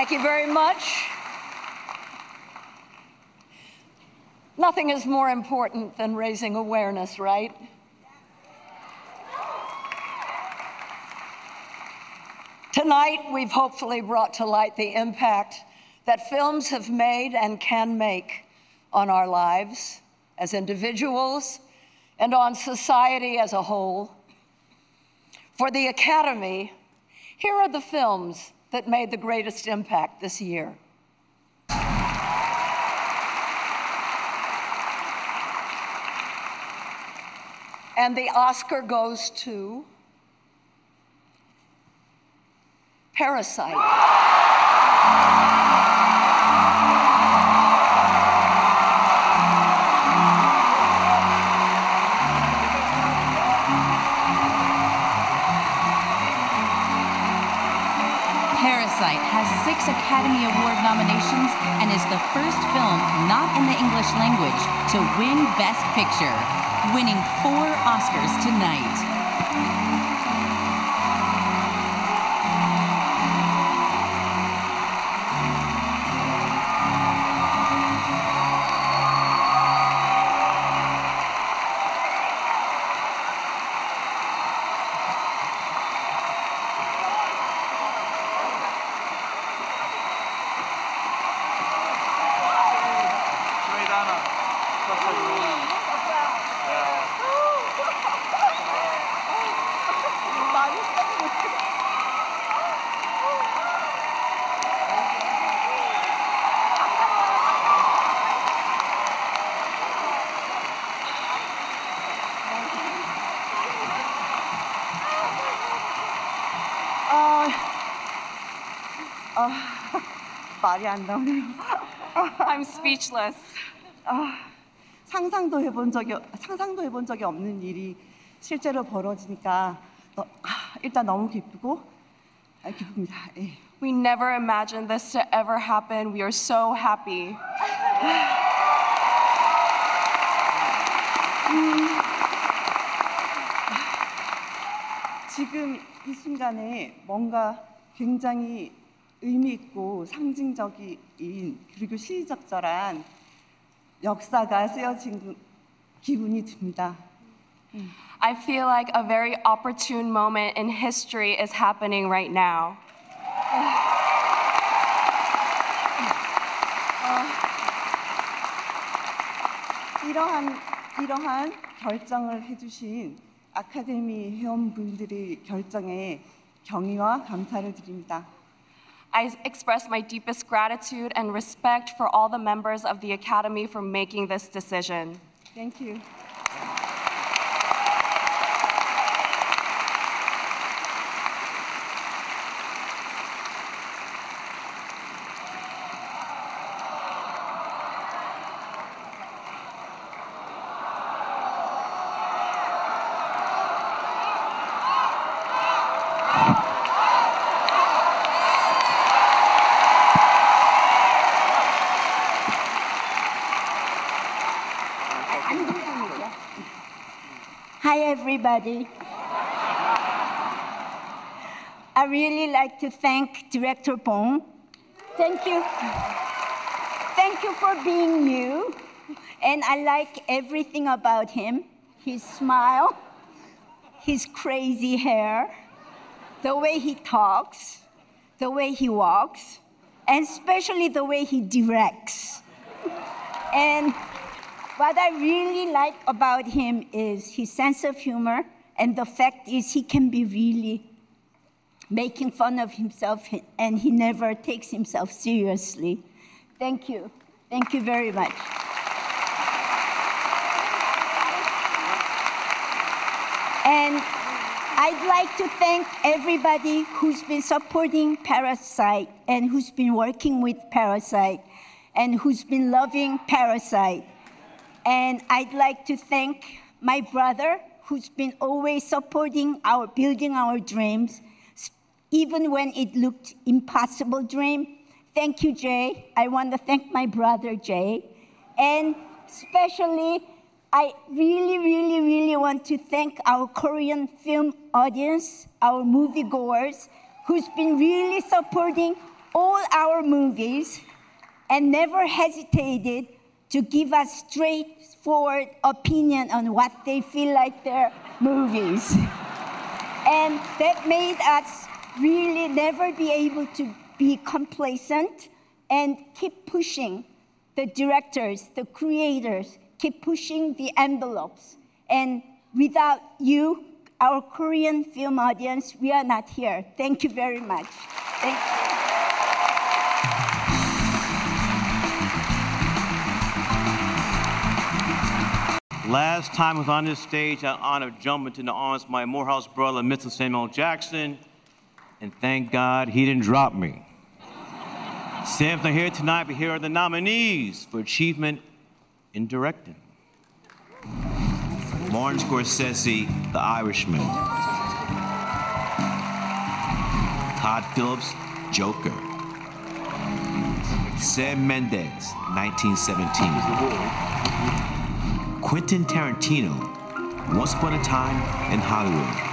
Thank you very much. Nothing is more important than raising awareness, right? Tonight, we've hopefully brought to light the impact that films have made and can make on our lives as individuals and on society as a whole. For the Academy, here are the films that made the greatest impact this year. And the Oscar goes to Parasite. Parasite has six Academy Award nominations and is the first film not in the English language to win Best Picture, winning four Oscars tonight. 말이 안 나오네요. I'm speechless. 상상도 해본 적이 상상도 해본 적이 없는 일이 실제로 벌어지니까 너- 아, 일단 너무 기쁘고 아, 기쁩니다. 예. We never imagined this to ever happen. We are so happy. 지금 이 순간에 뭔가 굉장히 의미 있고 상징적인 그리고 시적절한 역사가 쓰여진 기분이 듭니다. I feel like a very opportune moment in history is happening right now. 이러한 이러한 결정을 해주신 아카데미 회원분들의 결정에 경의와 감사를 드립니다. I express my deepest gratitude and respect for all the members of the Academy for making this decision. Thank you. Hi, everybody. I really like to thank Director Bong. Thank you. Thank you for being you. And I like everything about him his smile, his crazy hair, the way he talks, the way he walks, and especially the way he directs. And what I really like about him is his sense of humor, and the fact is he can be really making fun of himself, and he never takes himself seriously. Thank you. Thank you very much. And I'd like to thank everybody who's been supporting Parasite and who's been working with Parasite and who's been loving Parasite. And I'd like to thank my brother who's been always supporting our building our dreams, even when it looked impossible dream. Thank you, Jay. I want to thank my brother, Jay. And especially, I really, really, really want to thank our Korean film audience, our moviegoers, who's been really supporting all our movies and never hesitated to give us straightforward opinion on what they feel like their movies. and that made us really never be able to be complacent and keep pushing the directors, the creators, keep pushing the envelopes. And without you, our Korean film audience, we are not here. Thank you very much. Last time I was on this stage, I honored jumping into the arms of my Morehouse brother, Mr. Samuel Jackson, and thank God he didn't drop me. Sam's not here tonight, but here are the nominees for achievement in directing. Martin Scorsese, The Irishman. Todd Phillips, Joker. Sam Mendes, 1917. Quentin Tarantino, Once Upon a Time in Hollywood.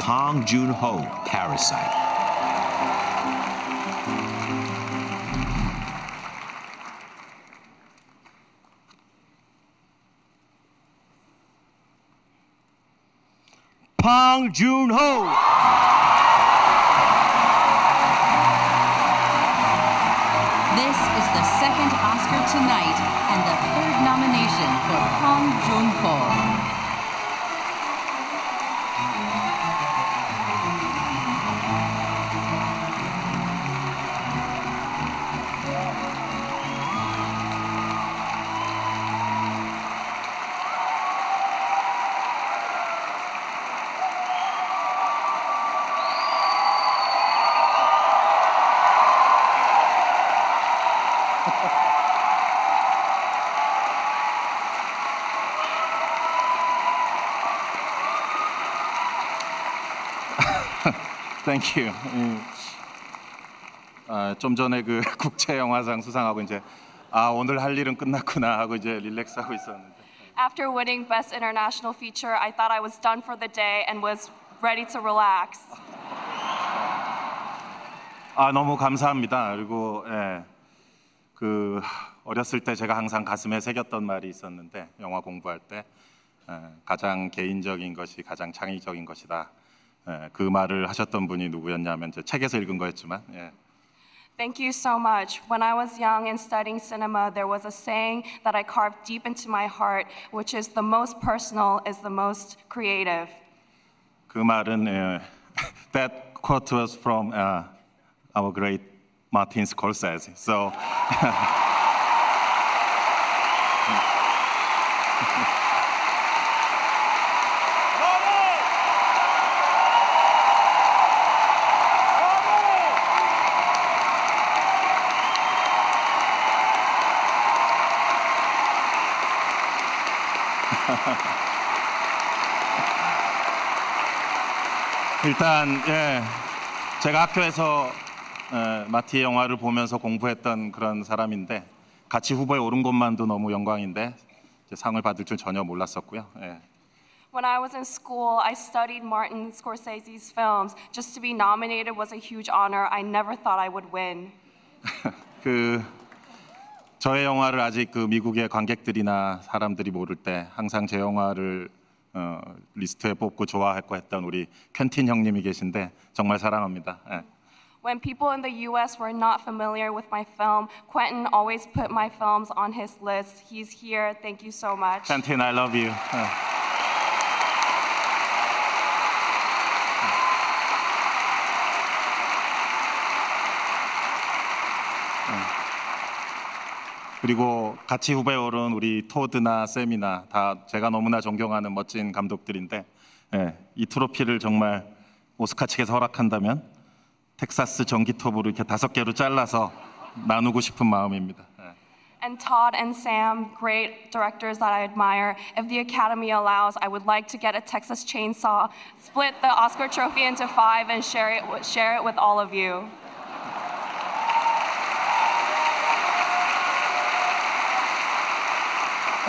Bong Joon Ho, Parasite. Bong Joon Ho. Thank you. 음, 아, 좀 전에 그 국제 영화상 수상하고 이제 아 오늘 할 일은 끝났구나 하고 이제 릴렉스하고 있었는데 After winning Best International Feature, I thought I was done for the day and was ready to relax. 아 너무 감사합니다. 그리고 예, 그 어렸을 때 제가 항상 가슴에 새겼던 말이 있었는데 영화 공부할 때 예, 가장 개인적인 것이 가장 창의적인 것이다. 예, 그 말을 하셨던 분이 누구였냐면 제 책에서 읽은 거였지만 예, Thank you so much. When I was young and studying cinema, there was a saying that I carved deep into my heart, which is the most personal is the most creative. 그 말은 예, that quote was from uh, our great Martin Scorsese. So 일단 예, 제가 학교에서 에, 마티 영화를 보면서 공부했던 그런 사람인데 같이 후보에 오른 것만도 너무 영광인데 상을 받을 줄 전혀 몰랐었고요. 예. When I was in school, I studied Martin Scorsese's films. Just to be nominated was a huge honor. I never thought I would win. 그 저의 영화를 아직 그 미국의 관객들이나 사람들이 모를 때 항상 제 영화를 어, 리스트에 뽑고 좋아했고 했던 우리 켄틴 형님이 계신데 정말 사랑합니다. 예. When people in the US were not familiar with my film, Quentin always put my films on his list. He's here. Thank you so much. 켄틴, I love you. 예. 그리고 같이 후배에 오른 우리 토드나 쌤이나 다 제가 너무나 존경하는 멋진 감독들인데 예, 이 트로피를 정말 오스카 측에서 허락한다면 텍사스 전기톱으로 이렇게 다섯 개로 잘라서 나누고 싶은 마음입니다. 예. And Todd and Sam, great directors that I admire. If the Academy allows, I would like to get a Texas chainsaw, split the Oscar trophy into five, and share it, share it with all of you.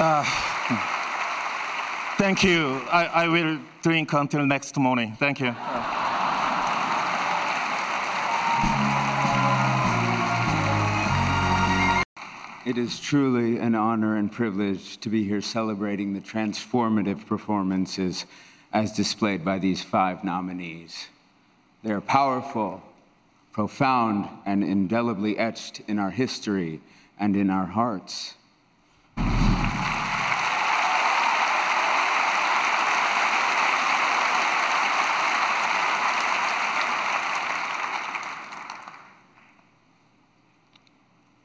Uh, thank you. I, I, will drink until next morning. Thank you. It is truly an honor and privilege to be here celebrating the transformative performances as displayed by these five nominees. They are powerful, profound, and indelibly etched in our history and in our hearts.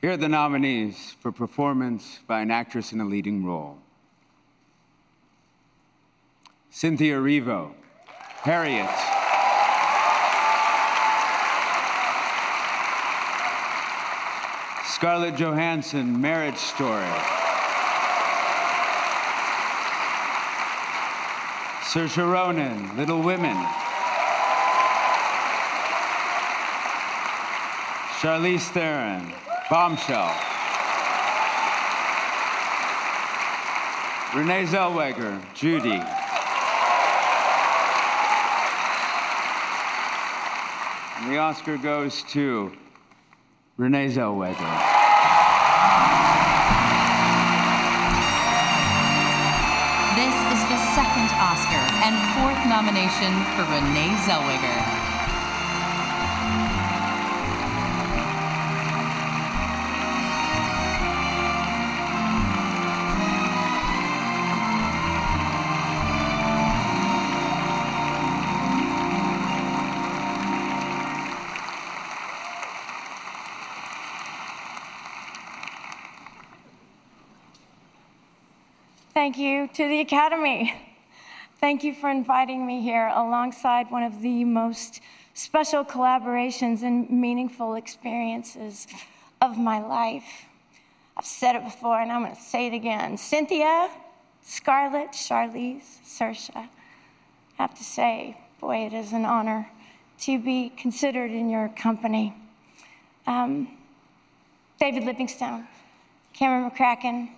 Here are the nominees for performance by an actress in a leading role Cynthia Erivo, Harriet. Scarlett Johansson, Marriage Story. Saoirse Ronan, Little Women. Charlize Theron, Bombshell. Renee Zellweger, Judy. And the Oscar goes to Renee Zellweger. This is the second Oscar and fourth nomination for Renee Zellweger. To the Academy. Thank you for inviting me here alongside one of the most special collaborations and meaningful experiences of my life. I've said it before and I'm going to say it again. Cynthia, Scarlett, Charlize, Saoirse. I have to say, boy, it is an honor to be considered in your company. Um, David Livingstone, Cameron McCracken,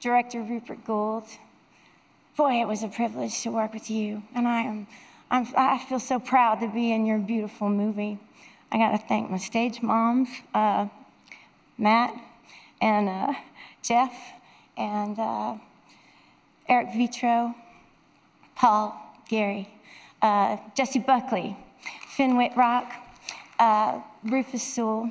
Director Rupert Goold. Boy, it was a privilege to work with you, and I am. I'm, I feel so proud to be in your beautiful movie. I got to thank my stage moms, uh, Matt and uh, Jeff and uh, Eric Vitro, Paul, Gary, uh, Jessie Buckley, Finn Wittrock, uh, Rufus Sewell,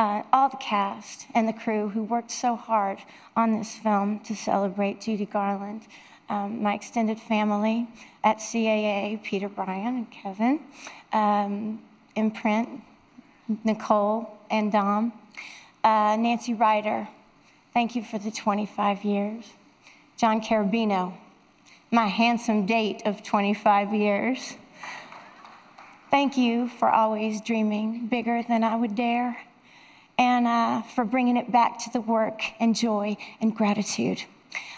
uh, all the cast and the crew who worked so hard on this film to celebrate Judy Garland, um, my extended family at CAA, Peter Bryan and Kevin, um, Imprint, Nicole and Dom, uh, Nancy Ryder, thank you for the 25 years. John Carrabino, my handsome date of 25 years. Thank you for always dreaming bigger than I would dare and uh, for bringing it back to the work and joy and gratitude.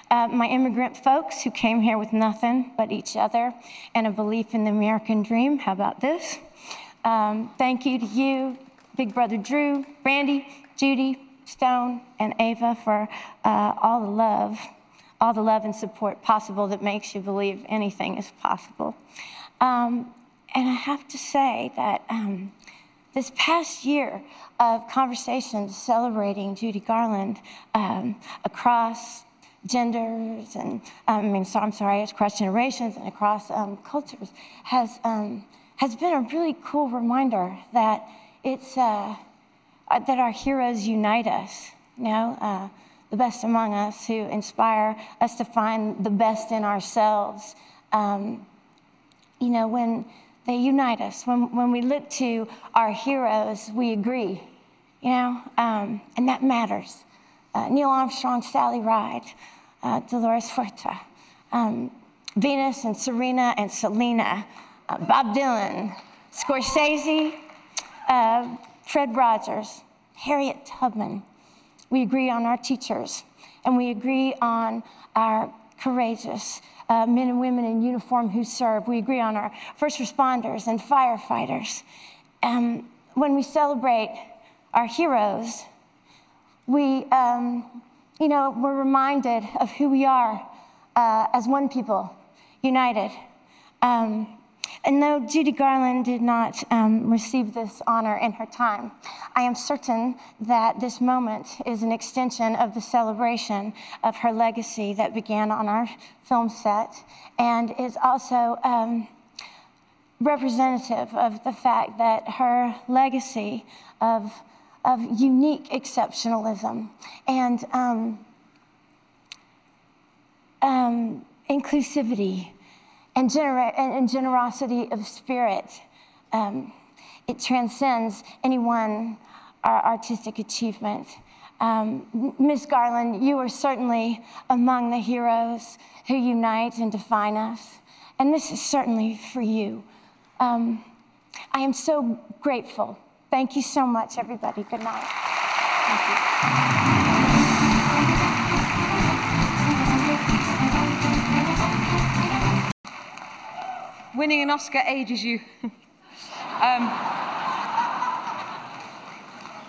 Uh, my immigrant folks who came here with nothing but each other and a belief in the American dream. How about this? Um, thank you to you, Big Brother Drew, Brandy, Judy, Stone, and Ava for uh, all the love, all the love and support possible that makes you believe anything is possible. Um, and I have to say that um, this past year of conversations celebrating Judy Garland um, across genders and I mean, so I'm sorry, across generations and across um, cultures has um, has been a really cool reminder that it's uh, uh, that our heroes unite us. You know, uh, the best among us who inspire us to find the best in ourselves. Um, you know, when they unite us. When, when we look to our heroes, we agree, you know, um, and that matters. Uh, Neil Armstrong, Sally Ride, uh, Dolores Huerta, um, Venus and Serena and Selena, uh, Bob Dylan, Scorsese, uh, Fred Rogers, Harriet Tubman. We agree on our teachers, and we agree on our courageous uh, men and women in uniform who serve. We agree on our first responders and firefighters. Um, when we celebrate our heroes, we, um, you know, we're reminded of who we are uh, as one people, united. Um, And though Judy Garland did not um, receive this honor in her time, I am certain that this moment is an extension of the celebration of her legacy that began on our film set and is also um, representative of the fact that her legacy of, of unique exceptionalism and um, um, inclusivity and, genera- and generosity of spirit. Um, it transcends any one artistic achievement. Um, Ms. Garland, you are certainly among the heroes who unite and define us, and this is certainly for you. Um, I am so grateful. Thank you so much, everybody. Good night. Winning an Oscar ages you. um,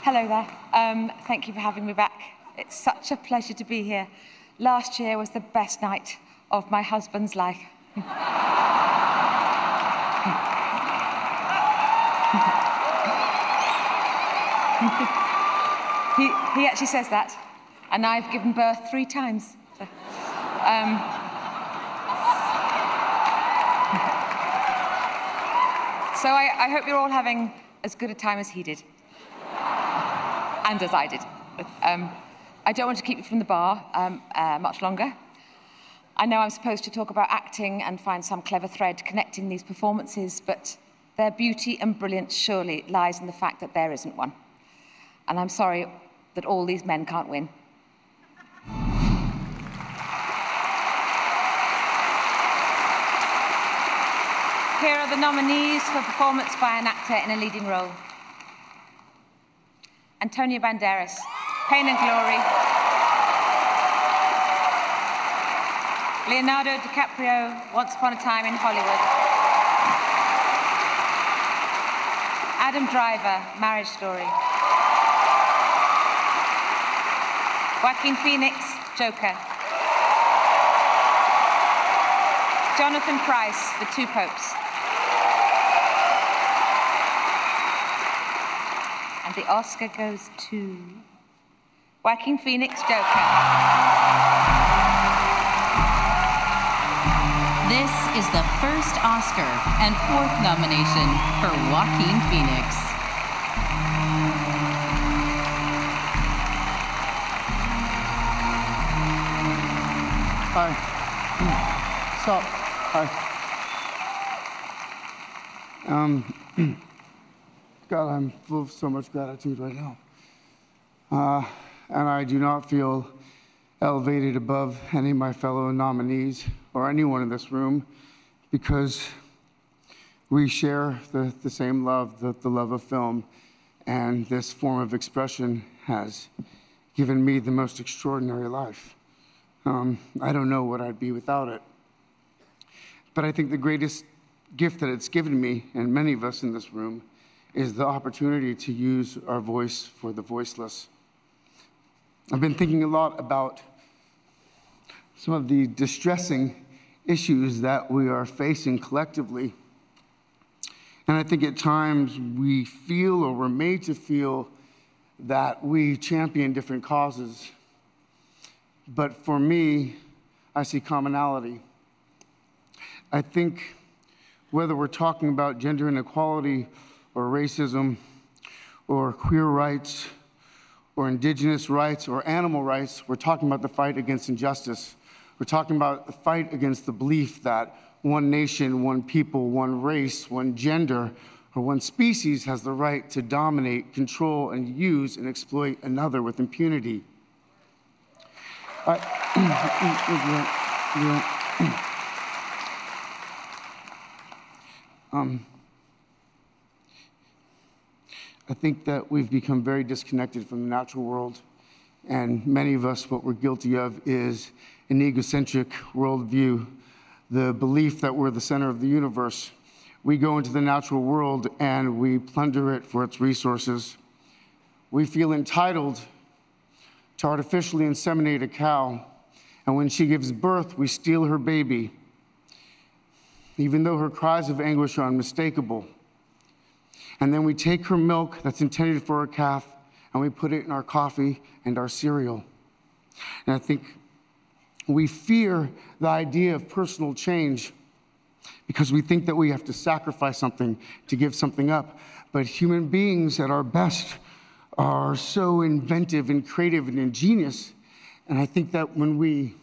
hello there. Um, thank you for having me back. It's such a pleasure to be here. Last year was the best night of my husband's life. he, he actually says that, and I've given birth three times. So, um, So I, I, hope you're all having as good a time as he did, and as I did. Um, I don't want to keep you from the bar um, uh, much longer. I know I'm supposed to talk about acting and find some clever thread connecting these performances, but their beauty and brilliance surely lies in the fact that there isn't one. And I'm sorry that all these men can't win. Here are the nominees for performance by an actor in a leading role. Antonio Banderas, Pain and Glory. Leonardo DiCaprio, Once Upon a Time in Hollywood. Adam Driver, Marriage Story. Joaquin Phoenix, Joker. Jonathan Pryce, The Two Popes. And the Oscar goes to Joaquin Phoenix Joker. This is the first Oscar and fourth nomination for Joaquin Phoenix. Hi. Stop. Hi. Um, God, I'm full of so much gratitude right now. Uh, and I do not feel elevated above any of my fellow nominees or anyone in this room because we share the, the same love, the, the love of film, and this form of expression has given me the most extraordinary life. Um, I don't know what I'd be without it. But I think the greatest gift that it's given me, and many of us in this room, is the opportunity to use our voice for the voiceless. I've been thinking a lot about some of the distressing issues that we are facing collectively. And I think at times we feel or we're made to feel that we champion different causes. But for me, I see commonality. I think whether we're talking about gender inequality or racism or queer rights or indigenous rights or animal rights. We're talking about the fight against injustice. We're talking about the fight against the belief that one nation, one people, one race, one gender, or one species has the right to dominate, control, and use and exploit another with impunity. um, I think that we've become very disconnected from the natural world. And many of us, what we're guilty of is an egocentric worldview, the belief that we're the center of the universe. We go into the natural world and we plunder it for its resources. We feel entitled to artificially inseminate a cow, and when she gives birth, we steal her baby. even though her cries of anguish are unmistakable. And then we take her milk that's intended for a calf and we put it in our coffee and our cereal. And I think we fear the idea of personal change because we think that we have to sacrifice something to give something up. But human beings at our best are so inventive and creative and ingenious. And I think that when we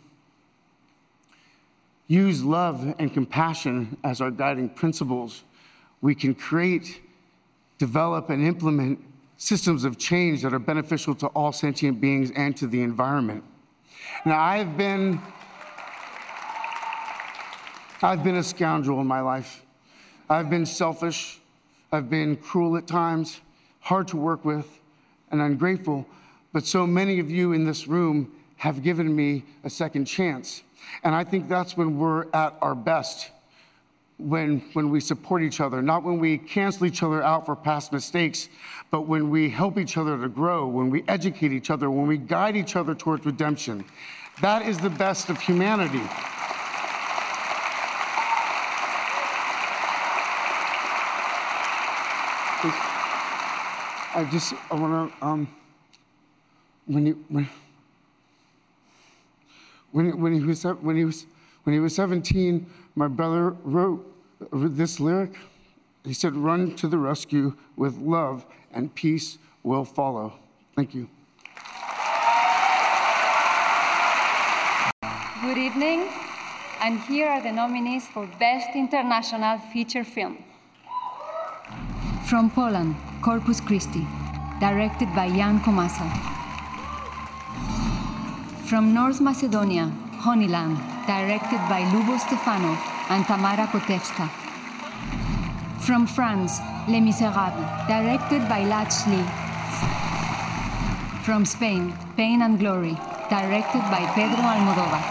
use love and compassion as our guiding principles, we can create, develop, and implement systems of change that are beneficial to all sentient beings and to the environment. Now, I've been I've been a scoundrel in my life. I've been selfish. I've been cruel at times, hard to work with, and ungrateful. But so many of you in this room have given me a second chance. And I think that's when we're at our best, when, when we support each other, not when we cancel each other out for past mistakes, but when we help each other to grow, when we educate each other, when we guide each other towards redemption. That is the best of humanity. I just I want to um, when he when when when he was when he was when he was 17, my brother wrote Uh, this lyric. He said, "Run to the rescue with love, and peace will follow." Thank you. Good evening, and here are the nominees for Best International Feature Film. From Poland, Corpus Christi, directed by Jan Komasa. From North Macedonia, Honeyland, directed by Lubo Stefanov and Tamara Kotevska. From France, Les Miserables, directed by Ladj Ly. From Spain, Pain and Glory, directed by Pedro Almodovar.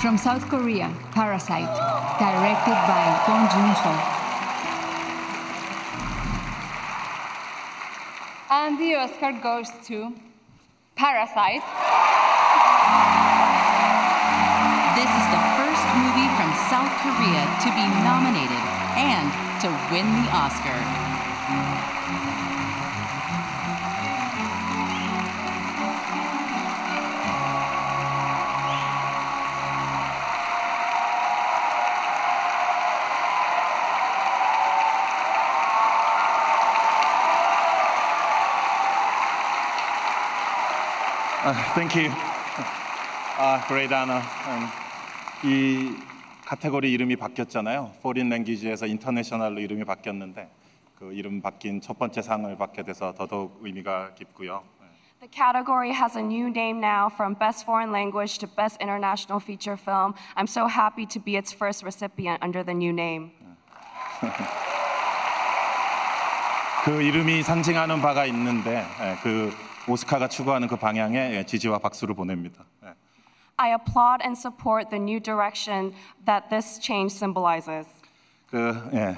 From South Korea, Parasite, directed by Bong Joon-ho. And the Oscar goes to Parasite. South Korea to be nominated and to win the Oscar. Uh, thank you. Uh, great honor. Um, 이 카테고리 이름이 바뀌었잖아요. Foreign Language에서 인터내셔널로 이름이 바뀌었는데 그 이름 바뀐 첫 번째 상을 받게 돼서 더더욱 의미가 깊고요. The category has a new name now from Best Foreign Language to Best International Feature Film. I'm so happy to be its first recipient under the new name. 그 이름이 상징하는 바가 있는데 예, 그 오스카가 추구하는 그 방향에 예, 지지와 박수를 보냅니다. I applaud and support the new direction that this change symbolizes. 그, 예.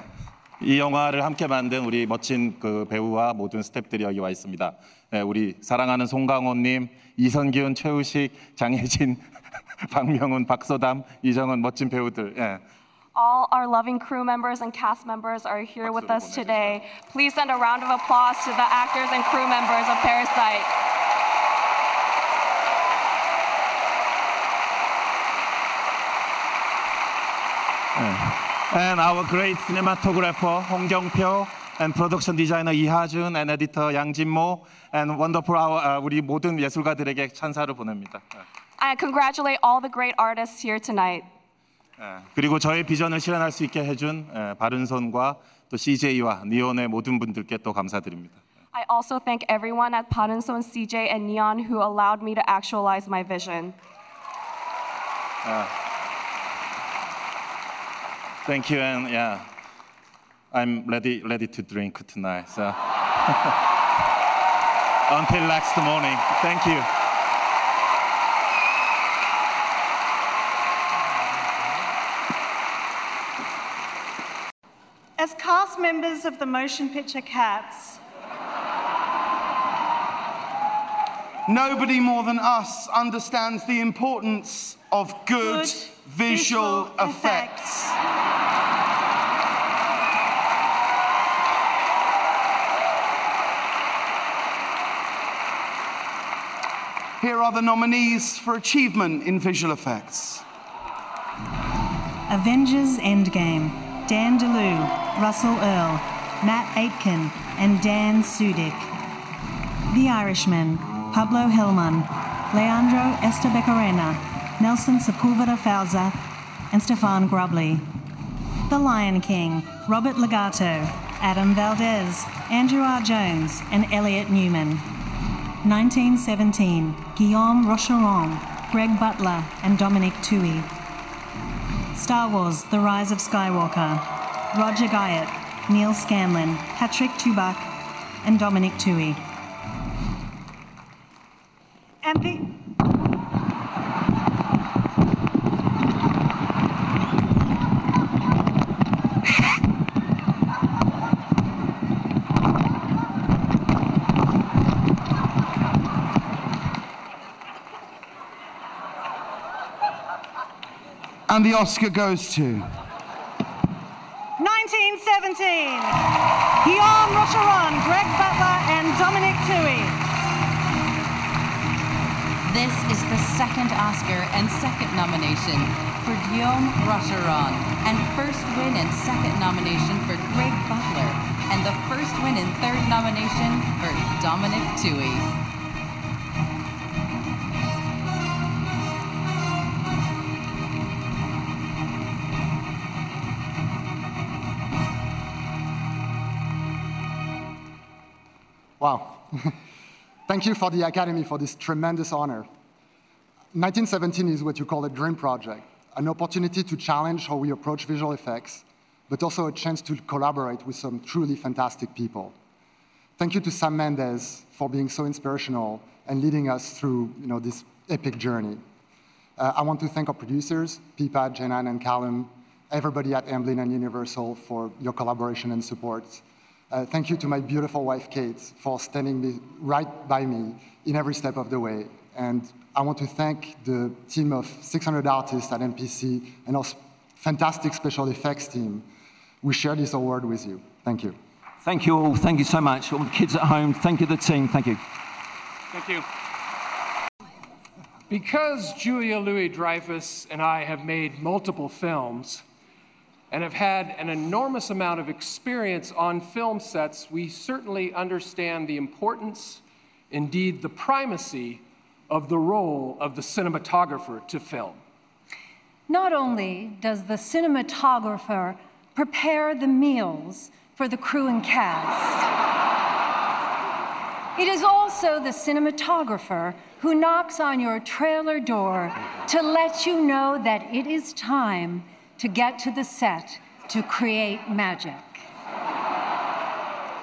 이 영화를 함께 만든 우리 멋진 그 배우와 모든 스태프들이 여기 와 있습니다. 예, 우리 사랑하는 송강호님, 이선균, 최우식, 장혜진, 박명훈, 박소담, 이정은 멋진 배우들. 예. All our loving crew members and cast members are here with us today. Please send a round of applause to the actors and crew members of Parasite. And our great cinematographer 홍경표 and production designer 이하준 and editor 양진모 and wonderful our 아, 우리 모든 예술가들에게 찬사를 보냅니다. I congratulate all the great artists here tonight. 예, 그리고 저의 비전을 실현할 수 있게 해준 예, 바른손과 또 CJ와 니온의 모든 분들께 또 감사드립니다. I also thank everyone at Padenson, CJ, and Neon who allowed me to actualize my vision. 예. Thank you and yeah, I'm ready ready to drink tonight. So until next morning. Thank you. As cast members of the motion picture Cats, Nobody more than us understands the importance of good, Good visual, effects. Here are the nominees for achievement in visual effects. Avengers Endgame, Dan DeLeeuw, Russell Earl, Matt Aitken, and Dan Sudick. The Irishman, Pablo Helman, Leandro Estebecorena, Nelson Sepulveda-Fauser, and Stephane Grabli. The Lion King, Robert Legato, Adam Valdez, Andrew R. Jones, and Elliot Newman. 1917, Guillaume Rocheron, Greg Butler, and Dominic Tuohy. Star Wars The Rise of Skywalker, Roger Guyett, Neal Scanlan, Patrick Tubach, and Dominic Tuohy. And the And the Oscar goes to 1917, Guillaume Rocheron, Greg Butler, and Dominic Tuohy. This is the second Oscar and second nomination for Guillaume Rocheron, and first win and second nomination for Greg Butler, and the first win and third nomination for Dominic Tuohy. Wow. Thank you for the Academy for this tremendous honor. 1917 is what you call a dream project, an opportunity to challenge how we approach visual effects, but also a chance to collaborate with some truly fantastic people. Thank you to Sam Mendes for being so inspirational and leading us through you know, this epic journey. Uh, I want to thank our producers, Pippa, Jayne-Ann, and Callum, everybody at Amblin and Universal for your collaboration and support. Uh, thank you to my beautiful wife, Kate, for standing me, right by me in every step of the way. And I want to thank the team of 600 artists at MPC and our fantastic special effects team. We share this award with you. Thank you. Thank you all. Thank you so much. All the kids at home, thank you, the team. Thank you. Thank you. Because Julia Louis Dreyfus and I have made multiple films and have had an enormous amount of experience on film sets, we certainly understand the importance, indeed the primacy, of the role of the cinematographer to film. Not only does the cinematographer prepare the meals for the crew and cast, it is also the cinematographer who knocks on your trailer door to let you know that it is time to get to the set to create magic.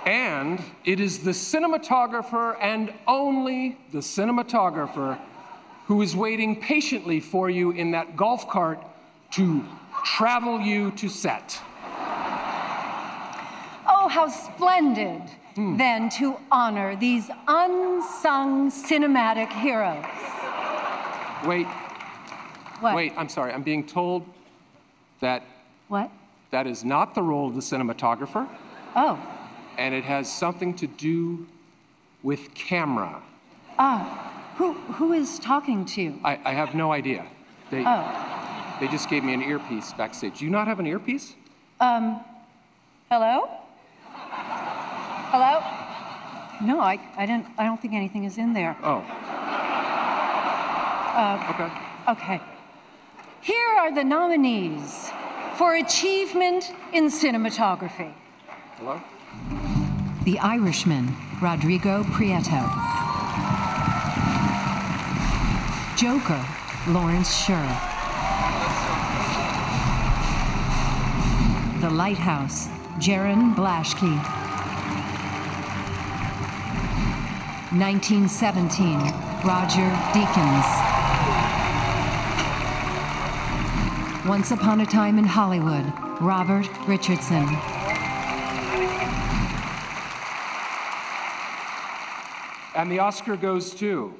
And it is the cinematographer and only the cinematographer who is waiting patiently for you in that golf cart to travel you to set. Oh, how splendid hmm. then to honor these unsung cinematic heroes. Wait, What? wait, I'm sorry. I'm being told that What? that is not the role of the cinematographer, Oh, and it has something to do with camera. ah, who, who is talking to you? I, I have no idea. They, Oh, they just gave me an earpiece backstage. Do you not have an earpiece? um, hello? Hello? No, I, I didn't, I don't think anything is in there. Oh, Uh, okay. Okay. Here are the nominees for achievement in cinematography. Hello? The Irishman, Rodrigo Prieto. Joker, Lawrence Sher. The Lighthouse, Jarin Blaschke. 1917, Roger Deakins. Once Upon a Time in Hollywood, Robert Richardson. And the Oscar goes to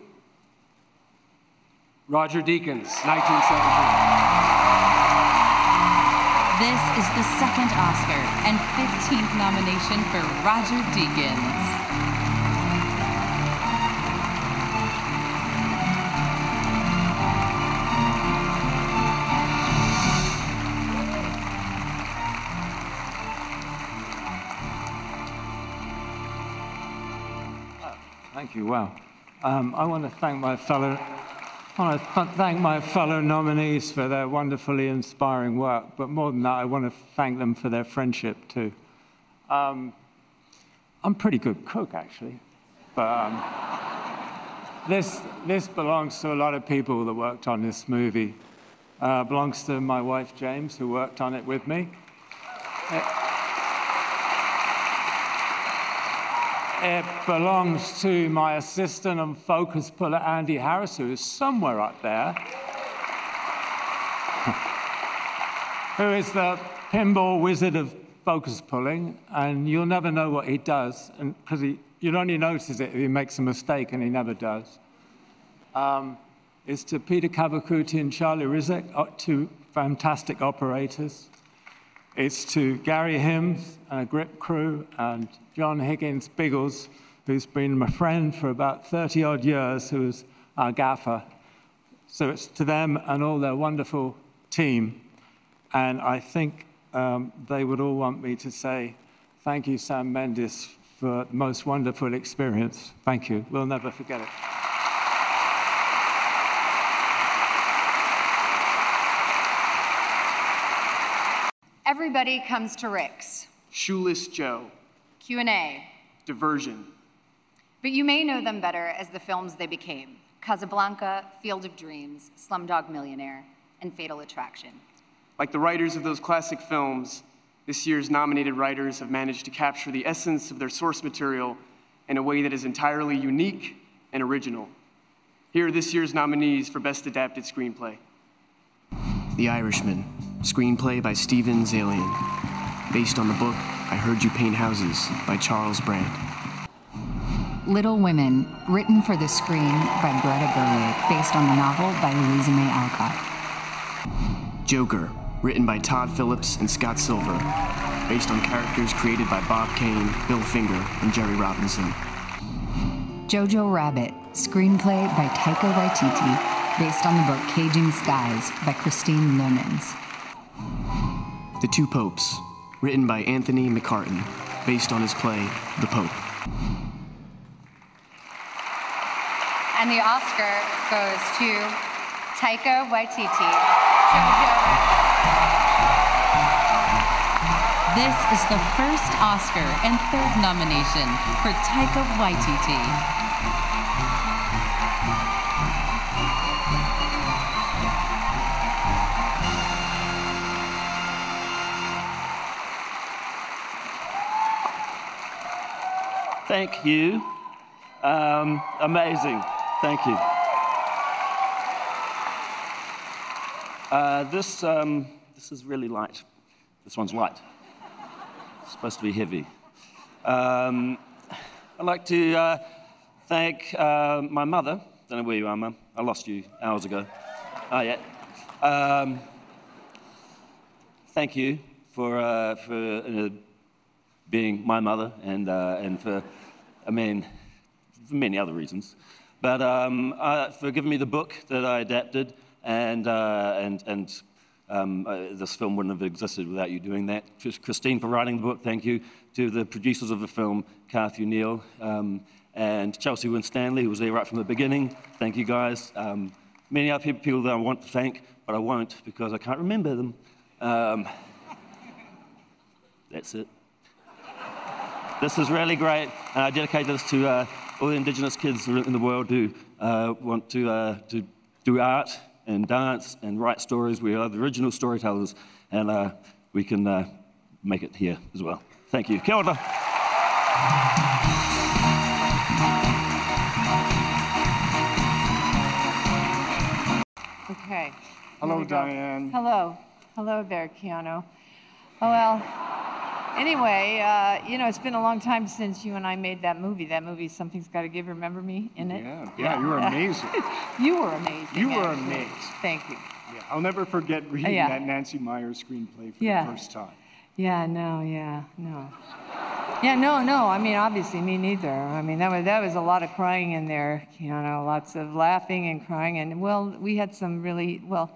Roger Deakins, 1917. This is the second Oscar and 15th nomination for Roger Deakins. You. Wow. Um, I want to thank my fellow. I want to th- thank my fellow nominees for their wonderfully inspiring work, but more than that, I want to thank them for their friendship too. Um, I'm pretty good cook, actually, but um, this this belongs to a lot of people that worked on this movie. Uh, belongs to my wife James, who worked on it with me. It, it belongs to my assistant and focus puller Andy Harris, who is somewhere up there, who is the pinball wizard of focus pulling, and you'll never know what he does, because you'll only notice it if he makes a mistake, and he never does. Um, it's to Peter Cavaciuti and Charlie Rizek, uh, two fantastic operators. It's to Gary Hymns and a grip crew, and John Higgins Biggles, who's been my friend for about 30 odd years, who is our gaffer. So it's to them and all their wonderful team. And I think um, they would all want me to say, Thank you, Sam Mendes, for the most wonderful experience. Thank you. We'll never forget it. Everybody comes to Rick's. Shoeless Joe, Q&A. Diversion, But you may know them better as the films they became. Casablanca, Field of Dreams, Slumdog Millionaire, and Fatal Attraction. Like the writers of those classic films, this year's nominated writers have managed to capture the essence of their source material in a way that is entirely unique and original. Here are this year's nominees for Best Adapted Screenplay The Irishman, screenplay by Steven Zaillian, based on the book I Heard You Paint Houses by Charles Brandt. Little Women, written for the screen by Greta Gerwig, based on the novel by Louisa May Alcott. Joker, written by Todd Phillips and Scott Silver, based on characters created by Bob Kane, Bill Finger, and Jerry Robinson. Jojo Rabbit, screenplay by Taika Waititi, based on the book Caging Skies by Christine Leunens. The Two Popes, written by Anthony McCarten, based on his play, The Pope. And the Oscar goes to Taika Waititi. This is the first Oscar and third nomination for Taika Waititi. Thank you. Um, amazing. Thank you. Uh, this, um, this is really light. This one's light. It's supposed to be heavy. Um, I'd like to uh, thank uh, my mother. Don't know where you are, Mum. I lost you hours ago. Oh, yeah. Um, thank you for, uh, for uh, being my mother and, uh, and for, I mean, for many other reasons. But um, uh, for giving me the book that I adapted, and, uh, and, and um, uh, this film wouldn't have existed without you doing that. Christine for writing the book, thank you. To the producers of the film, Kathy Neal, um, and Chelsea Winstanley, who was there right from the beginning. Thank you guys. Um, many other people that I want to thank, but I won't because I can't remember them. Um, that's it. This is really great, and I dedicate this to uh, all the Indigenous kids in the world who uh, want to, uh, to do art and dance and write stories. We are the original storytellers, and uh, we can uh, make it here as well. Thank you. Kia ora. Okay. Hello, Here we go. Diane. Hello. Hello there, Keanu. Oh, well, anyway, uh, you know, it's been a long time since you and I made that movie. That movie, Something's Got to Give, remember me in it? Yeah, yeah, you were amazing. you were amazing. You were actually. amazing. Thank you. Yeah, I'll never forget reading Yeah. that Nancy Meyer screenplay for Yeah. the first time. Yeah, no, yeah, no. Yeah, no, no. I mean, obviously, me neither. I mean, that was that was a lot of crying in there. You know, lots of laughing and crying, and well, we had some really well.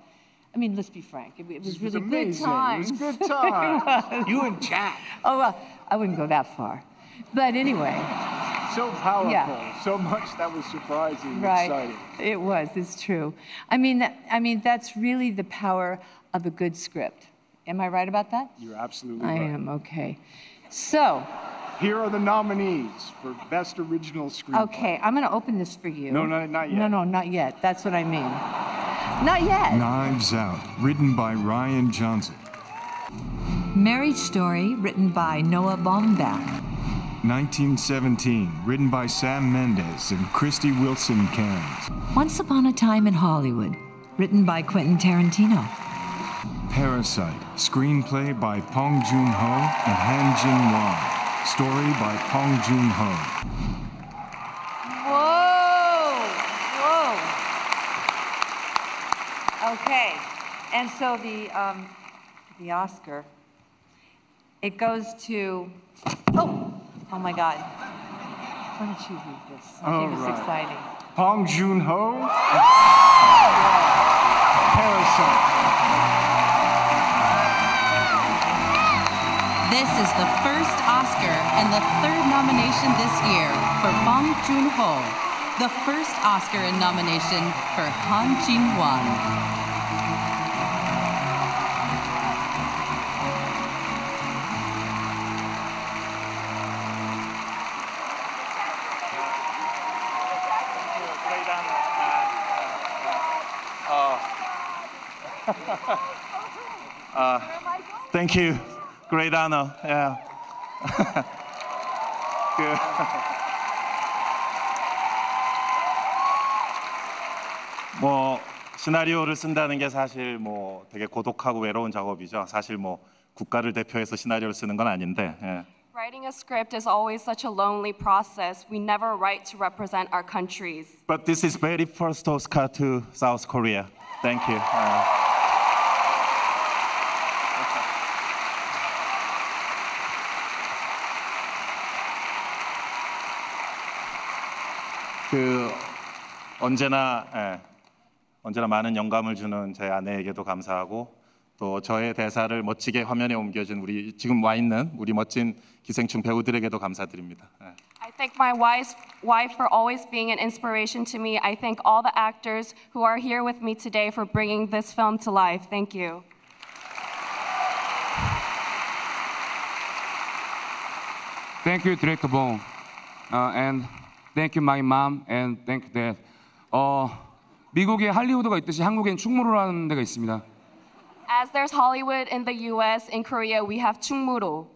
I mean, let's be frank. It, it was It was really good amazing. It was good It times. You and Jack. Oh well, I wouldn't go that far, but anyway. So powerful. Yeah. So much that was surprising and Right. exciting. It was. It's true. I mean, that, I mean, that's really the power of a good script. Am I right about that? You're absolutely I right. I am. Okay. So. Here are the nominees for Best Original Screenplay. Okay, I'm going to open this for you. No, no, not yet. No, no, not yet. That's what I mean. Not yet. Knives Out, written by Rian Johnson. Marriage Story, written by Noah Baumbach. 1917, written by Sam Mendes and Krysty Wilson Cairns. Once Upon a Time in Hollywood, written by Quentin Tarantino. Parasite, screenplay by Bong Joon Ho and Han Jin Won. Story by Bong Joon Ho. Okay, and so the um, the Oscar, it goes to. Oh, oh my God! Why don't you read this? I All think it's right. exciting. Bong Joon Ho. Parasite. This is the first Oscar and the third nomination this year for Bong Joon-ho, the first Oscar and nomination for Han Jin-won. Uh, thank you. Great honor. Yeah. 그, 뭐 시나리오를 쓴다는 게 사실 뭐 되게 고독하고 외로운 작업이죠. 사실 뭐 국가를 대표해서 시나리오를 쓰는 건 아닌데. 예. Writing a script is always such a lonely process. We never write to represent our countries. But this is very first Oscar to South Korea. Thank you. Uh, 그 언제나 예, 언제나 많은 영감을 주는 제 아내에게도 감사하고 또 저의 대사를 멋지게 화면에 옮겨준 우리 지금 와 있는 우리 멋진 기생충 배우들에게도 감사드립니다. 예. I thank my wife, wife for always being an inspiration to me. I thank all the actors who are here with me today for bringing this film to life. Thank you. Thank you, Director Bong. Uh, and thank you, my mom, and thank you, dad. 어, 미국에 할리우드가 있듯이 한국엔 충무로라는 데가 있습니다. As there's Hollywood in the US, in Korea, we have Chungmuro.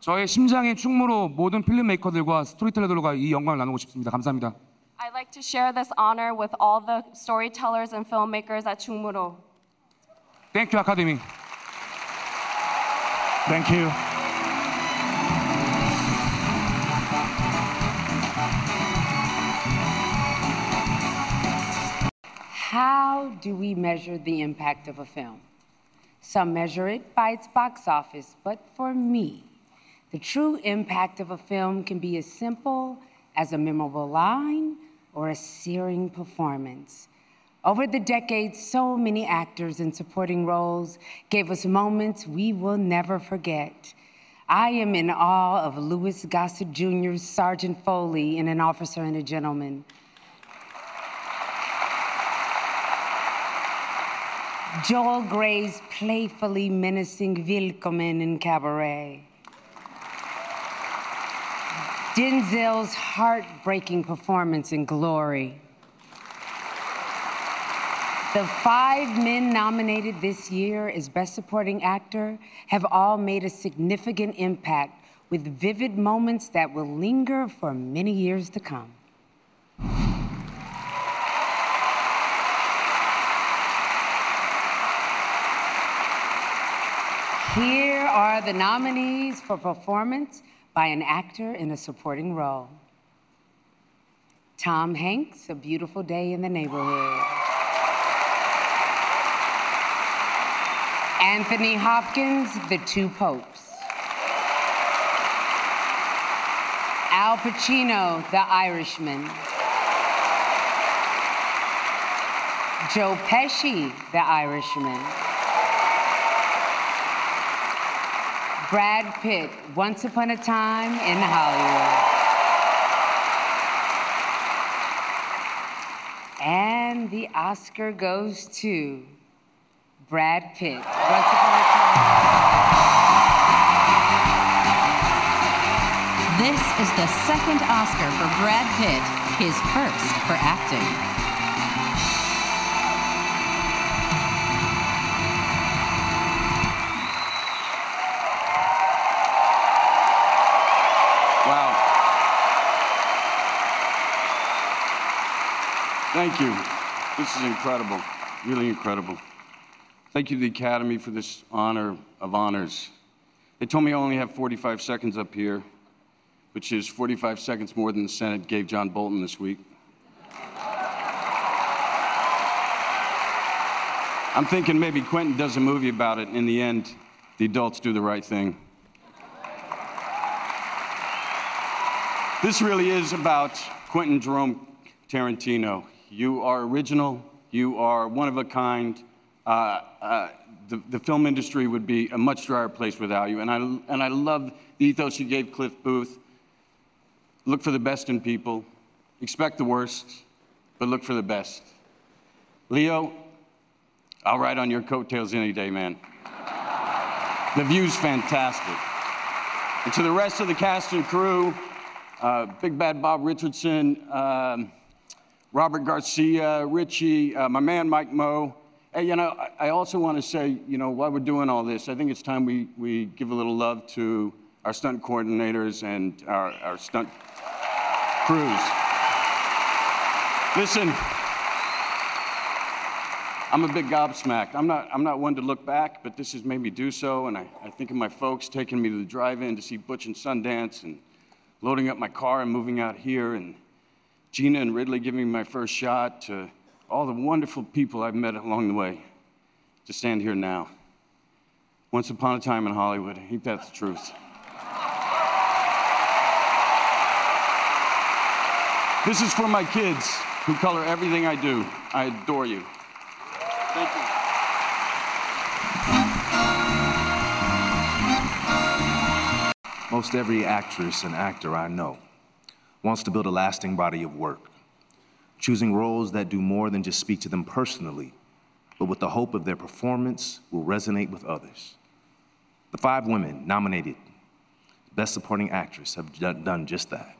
저의 심장의 충무로 모든 필름 메이커들과 스토리텔러들과 이 영광을 나누고 싶습니다. 감사합니다. I'd like to share this honor with all the storytellers and filmmakers at Chungmuro. Thank you, 아카데미. Thank you. How do we measure the impact of a film? Some measure it by its box office, but for me, the true impact of a film can be as simple as a memorable line or a searing performance. Over the decades, so many actors in supporting roles gave us moments we will never forget. I am in awe of Louis Gossett Jr.'s Sergeant Foley in An Officer and a Gentleman. Joel Grey's playfully menacing Willkommen in Cabaret. Denzel's heartbreaking performance in Glory. The five men nominated this year as Best Supporting Actor have all made a significant impact with vivid moments that will linger for many years to come. Here are the nominees for performance by an actor in a supporting role. Tom Hanks, A Beautiful Day in the Neighborhood. Anthony Hopkins, The Two Popes. Al Pacino, The Irishman. Joe Pesci, The Irishman. Brad Pitt, Once Upon a Time in Hollywood. And the Oscar goes to Brad Pitt. Once Upon a This is the second Oscar for Brad Pitt, his first for acting. Thank you. This is incredible, really incredible. Thank you to the Academy for this honor of honors. They told me I only have 45 seconds up here, which is 45 seconds more than the Senate gave John Bolton this week. I'm thinking maybe Quentin does a movie about it. and In the end, the adults do the right thing. This really is about Quentin Jerome Tarantino. You are original, you are one of a kind. Uh, uh, the, the film industry would be a much drier place without you. And I, and I love the ethos you gave Cliff Booth. Look for the best in people, expect the worst, but look for the best. Leo, I'll ride on your coattails any day, man. The view's fantastic. And to the rest of the cast and crew, uh, Big Bad Bob Richardson, um, Robert Garcia, Richie, uh, my man Mike Moh. Hey, you know, I, also want to say, you know, while we're doing all this, I think it's time we, we give a little love to our stunt coordinators and our, our stunt crews. Listen, I'm a big gobsmacked. I'm not, I'm not one to look back, but this has made me do so. And I, I think of my folks taking me to the drive in to see Butch and Sundance and loading up my car and moving out here, and Geena and Ridley giving me my first shot, to all the wonderful people I've met along the way, to stand here now. Once upon a time in Hollywood, I think that's the truth. This is for my kids who color everything I do. I adore you. Thank you. Most every actress and actor I know wants to build a lasting body of work, choosing roles that do more than just speak to them personally, but with the hope of their performance will resonate with others. The five women nominated Best Supporting Actress have done just that.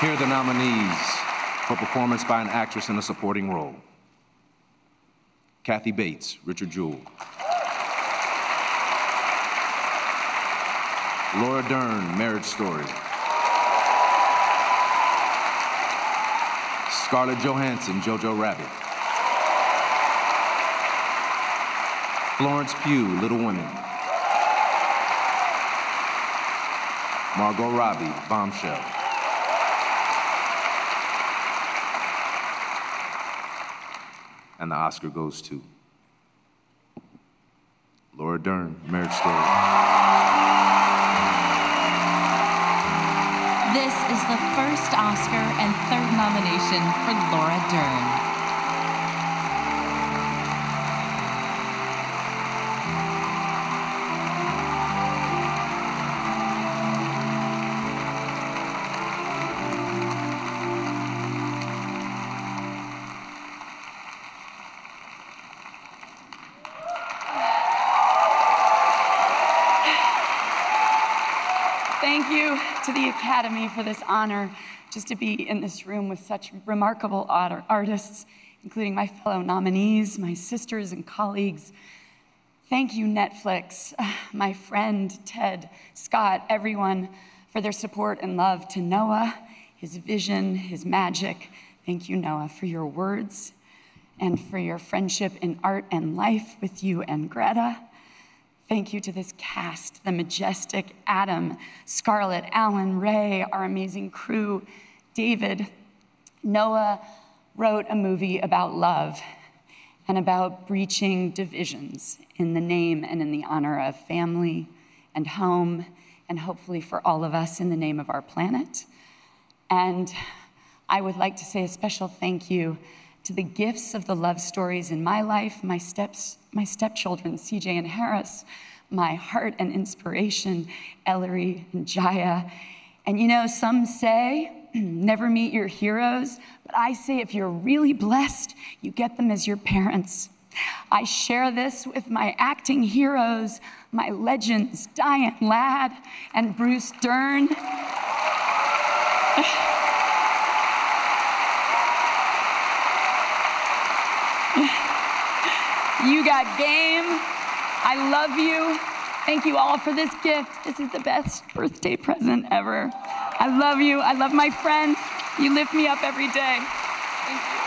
Here are the nominees for performance by an actress in a supporting role. Kathy Bates, Richard Jewell. Laura Dern, Marriage Story. Scarlett Johansson, Jojo Rabbit. Florence Pugh, Little Women. Margot Robbie, Bombshell. And the Oscar goes to Laura Dern, Marriage Story. This is the first Oscar and third nomination for Laura Dern. Academy for this honor just to be in this room with such remarkable artists, including my fellow nominees, my sisters and colleagues. Thank you, Netflix, my friend Ted, Scott, everyone for their support and love to Noah, his vision, his magic. Thank you, Noah, for your words and for your friendship in art and life with you and Greta. Thank you to this cast, the majestic Adam, Scarlett, Alan, Ray, our amazing crew, David. Noah wrote a movie about love and about breaching divisions in the name and in the honor of family and home, and hopefully for all of us in the name of our planet. And I would like to say a special thank you to the gifts of the love stories in my life, my steps, my stepchildren, CJ and Harris, my heart and inspiration, Ellery and Jaya. And you know, some say never meet your heroes, but I say if you're really blessed, you get them as your parents. I share this with my acting heroes, my legends, Diane Ladd and Bruce Dern. You got game. I love you. Thank you all for this gift. This is the best birthday present ever. I love you. I love my friends. You lift me up every day. Thank you.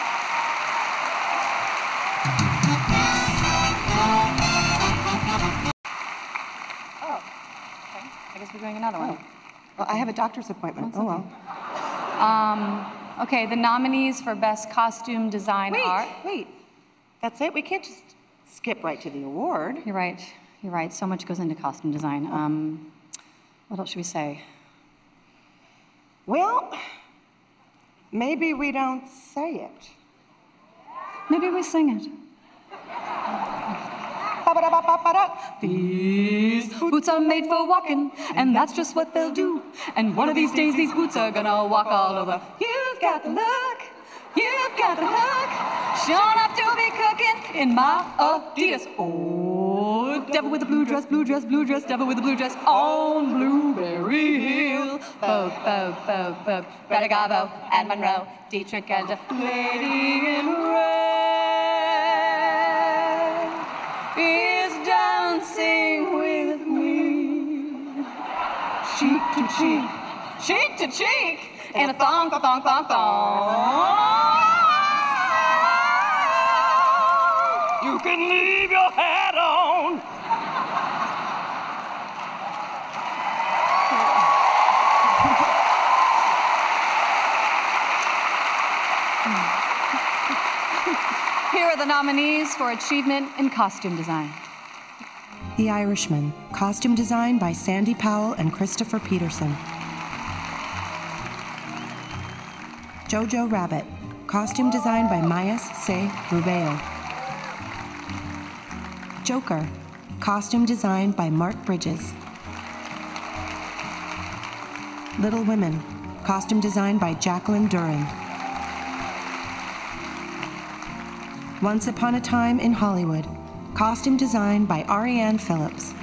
Oh, okay. I guess we're doing another one. Well, I have a doctor's appointment. Oh, well. Um, okay, the nominees for Best Costume Design Wait, are. wait. That's it? We can't just skip right to the award. You're right. You're right. So much goes into costume design. Um, what else should we say? Well, maybe we don't say it. Maybe we sing it. These boots are made for walking, and that's just what they'll do. And one of these days, these boots are gonna walk all over. You've got the look, you've got the look. Sure enough to be cooking in my Adidas. Oh, devil with the blue dress, blue dress, blue dress, devil with the blue dress on Blueberry Hill. Bo, bo, bo, bo. Greta Garbo and Monroe, Dietrich and a lady in red is dancing with me. Cheek to cheek, cheek to cheek, and a thong, thong, thong, thong, can leave your hat on. Here are the nominees for Achievement in Costume Design. The Irishman, costume design by Sandy Powell and Christopher Peterson. Jojo Rabbit, costume design by Mayes C. Rubeo. Joker, costume design by Mark Bridges. Little Women, costume design by Jacqueline Durran. Once Upon a Time in Hollywood, costume design by Arianne Phillips.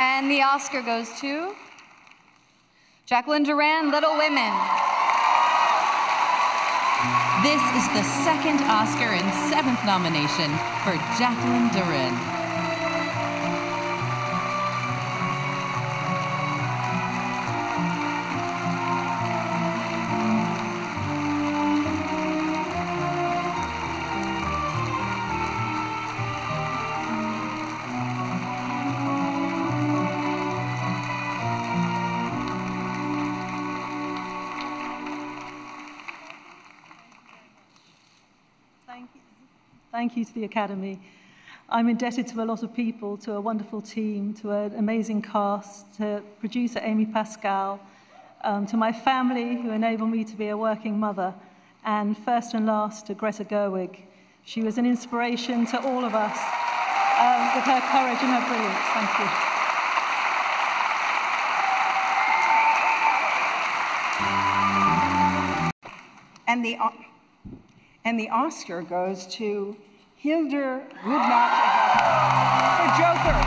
And the Oscar goes to Jacqueline Durran, Little Women. This is the second Oscar and seventh nomination for Jacqueline Durran. Thank you to the Academy. I'm indebted to a lot of people, to a wonderful team, to an amazing cast, to producer Amy Pascal, um, to my family who enable me to be a working mother, and first and last to Greta Gerwig. She was an inspiration to all of us um, with her courage and her brilliance. Thank you. And the, and the Oscar goes to Hildur Gudnadottir for Joker.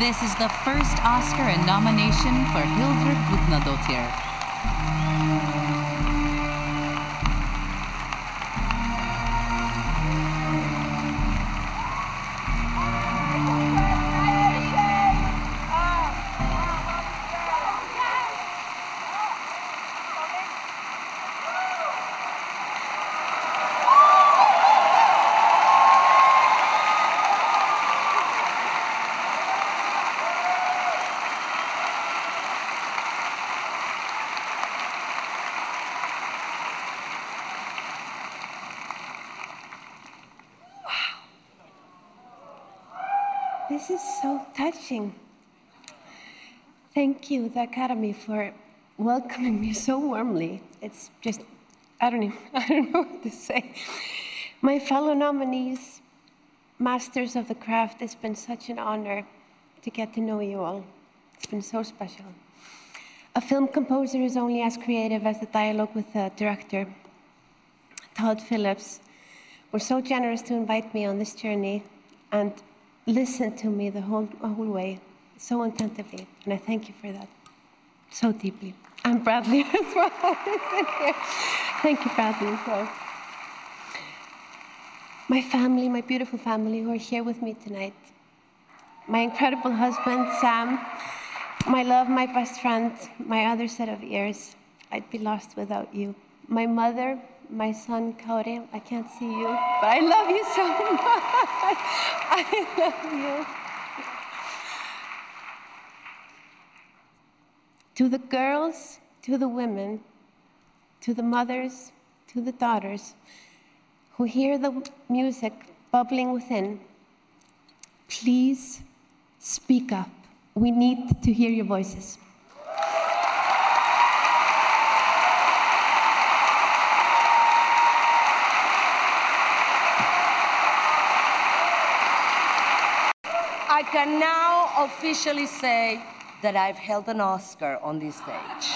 This is the first Oscar and nomination for Hildur Gudnadottir. Thank you, the Academy, for welcoming me so warmly. It's just, I don't even, I don't know what to say. My fellow nominees, masters of the craft, it's been such an honor to get to know you all. It's been so special. A film composer is only as creative as the dialogue with the director. Todd Phillips was so generous to invite me on this journey and listen to me the whole, whole way, so attentively. And I thank you for that so deeply. And Bradley as well. thank you, Bradley, as well. My family, my beautiful family who are here with me tonight. My incredible husband, Sam. My love, my best friend, my other set of ears. I'd be lost without you. My mother, my son, Kári. I can't see you, but I love you so much. I love you. To the girls, to the women, to the mothers, to the daughters who hear the music bubbling within, please speak up. We need to hear your voices. Can now officially say that I've held an Oscar on this stage.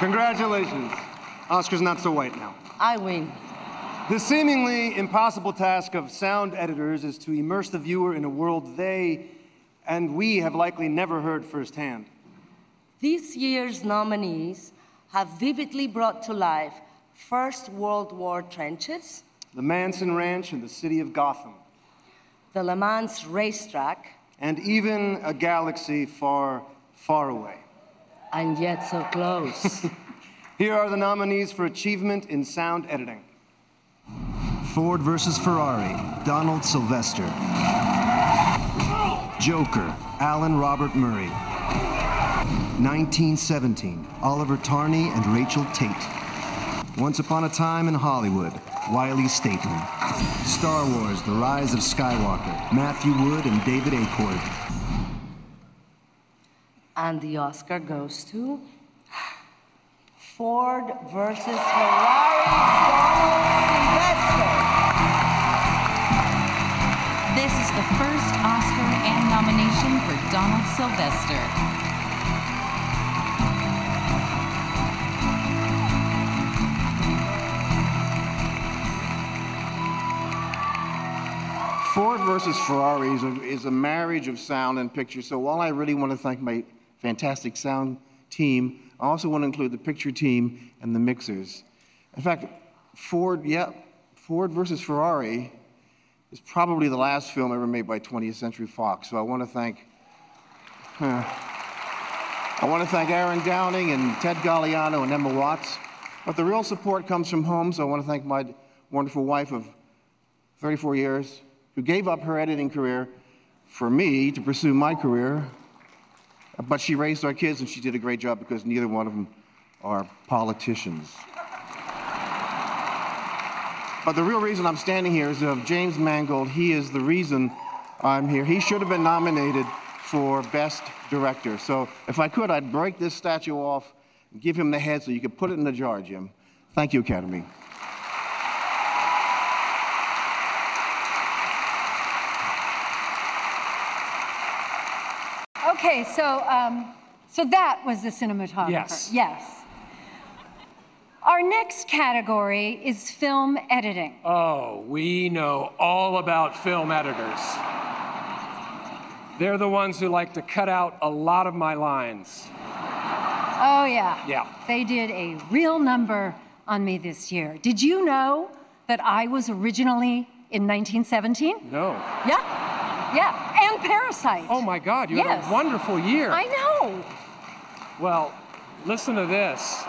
Congratulations. Oscar's not so white now. I win. The seemingly impossible task of sound editors is to immerse the viewer in a world they and we have likely never heard firsthand. This year's nominees have vividly brought to life First World War trenches, The Manson Ranch and the city of Gotham, the Le Mans racetrack, and even a galaxy far, far away. and yet so close. Here are the nominees for achievement in sound editing. Ford versus Ferrari, Donald Sylvester. Joker, Alan Robert Murray. 1917, Oliver Tarney and Rachel Tate. Once Upon a Time in Hollywood, Wiley Stateman. Star Wars, The Rise of Skywalker, Matthew Wood and David Acord. and the Oscar goes to Ford versus Ferrari, Donald Sylvester. This is the first Oscar and nomination for Donald Sylvester. Ford versus Ferrari is a, is a marriage of sound and picture. So while I really want to thank my fantastic sound team, I also want to include the picture team and the mixers. In fact, Ford, yeah, Ford versus Ferrari is probably the last film ever made by 20th Century Fox. So I want to thank, uh, I want to thank Aaron Downing and Ted Gagliano and Emma Watts. But the real support comes from home. So I want to thank my wonderful wife of 34 years, who gave up her editing career for me to pursue my career. But she raised our kids and she did a great job because neither one of them are politicians. But the real reason I'm standing here is of James Mangold. He is the reason I'm here. He should have been nominated for Best Director. So if I could, I'd break this statue off and give him the head so you could put it in the jar, Jim. Thank you, Academy. Okay, so um, so that was the cinematographer. Yes. Yes. Our next category is film editing. Oh, we know all about film editors. They're the ones who like to cut out a lot of my lines. Oh yeah. Yeah. They did a real number on me this year. Did you know that I was originally in 1917? No. Yeah. Yeah. And Parasite. Oh my God, you Yes. had a wonderful year. I know. Well, listen to this.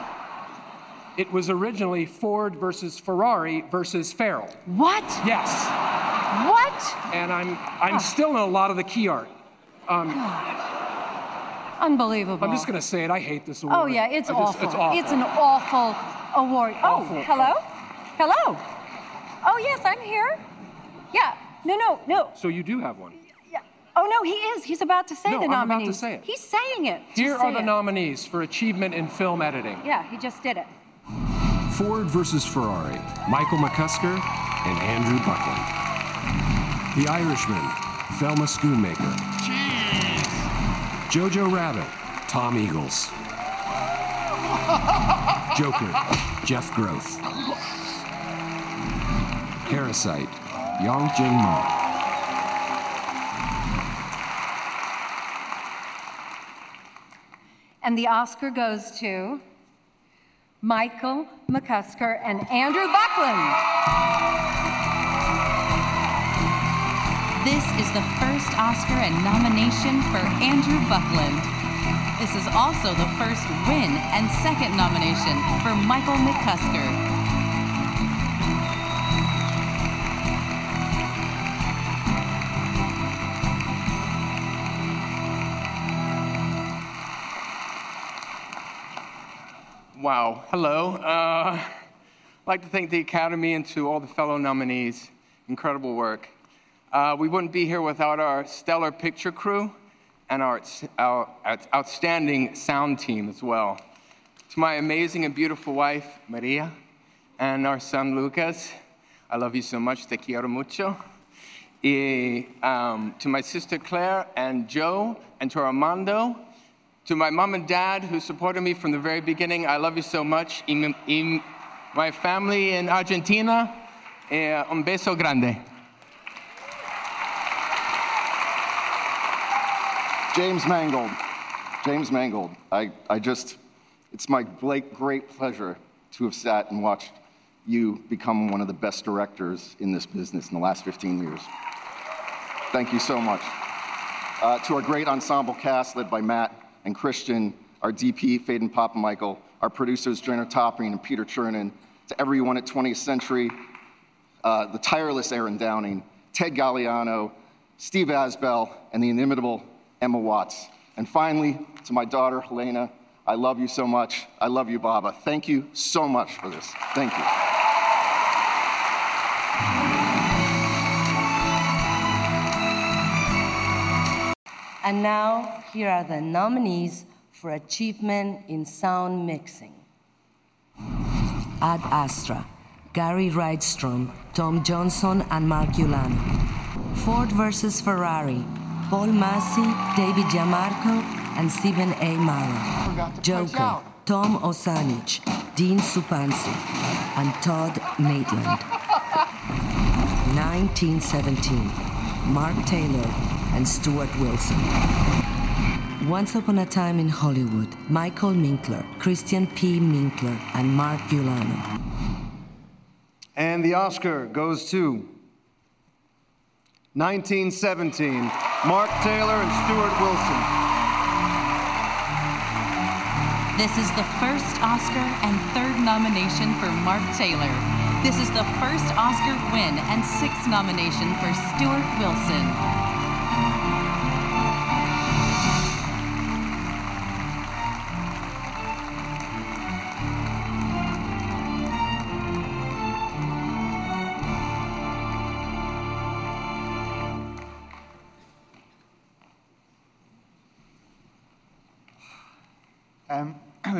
It was originally Ford versus Ferrari versus Farrell. What? Yes. What? And I'm I'm still in a lot of the key art. Um, Unbelievable. I'm just going to say it. I hate this award. Oh yeah, it's just- awful. It's awful. an awful award. Awful. Oh, hello? Hello? Oh yes, I'm here. Yeah. No, no, no. So you do have one. Yeah. Oh, no, he is. He's about to say No, the I'm about to say it. He's saying it. Here say are the it. nominees for achievement in film editing. Yeah, he just did it. Ford versus Ferrari, Michael McCusker and Andrew Buckland. The Irishman, Thelma Schoonmaker. Jojo Rabbit, Tom Eagles. Joker, Jeff Groth. Parasite, Yang Jin-mo. And the Oscar goes to Michael McCusker and Andrew Buckland. This is the first Oscar and nomination for Andrew Buckland. This is also the first win and second nomination for Michael McCusker. Wow. Hello. Uh, I'd like to thank the Academy and to all the fellow nominees. Incredible work. Uh, we wouldn't be here without our stellar picture crew and our, our outstanding sound team as well. To my amazing and beautiful wife, Maria, and our son, Lucas, I love you so much. Te quiero mucho. Y, um, to my sister Claire and Joe, and to Armando, to my mom and dad who supported me from the very beginning, I love you so much. My family in Argentina, eh, un beso grande. James Mangold. James Mangold. I, I just, it's my great, great pleasure to have sat and watched you become one of the best directors in this business in the last 15 years. Thank you so much. Uh, to our great ensemble cast led by Matt and Christian, our DP, Phedon Papamichael, our producers, Jenno Topping and Peter Chernin, to everyone at 20th Century, uh, the tireless Aaron Downing, Ted Gagliano, Steve Asbell, and the inimitable Emma Watts. And finally, to my daughter, Helena, I love you so much. I love you, Baba. Thank you so much for this. Thank you. And now, here are the nominees for achievement in sound mixing. Ad Astra, Gary Rydstrom, Tom Johnson, and Mark Ulano. Ford versus Ferrari, Paul Massey, David Giammarco, and Stephen A. Mara. Joker, Tom Ozanich, Dean Zupancic, and Todd Maitland. 1917, Mark Taylor and Stuart Wilson. Once Upon a Time in Hollywood, Michael Minkler, Christian P. Minkler, and Mark Ulano. And the Oscar goes to 1917, Mark Taylor and Stuart Wilson. This is the first Oscar and third nomination for Mark Taylor. This is the first Oscar win and sixth nomination for Stuart Wilson.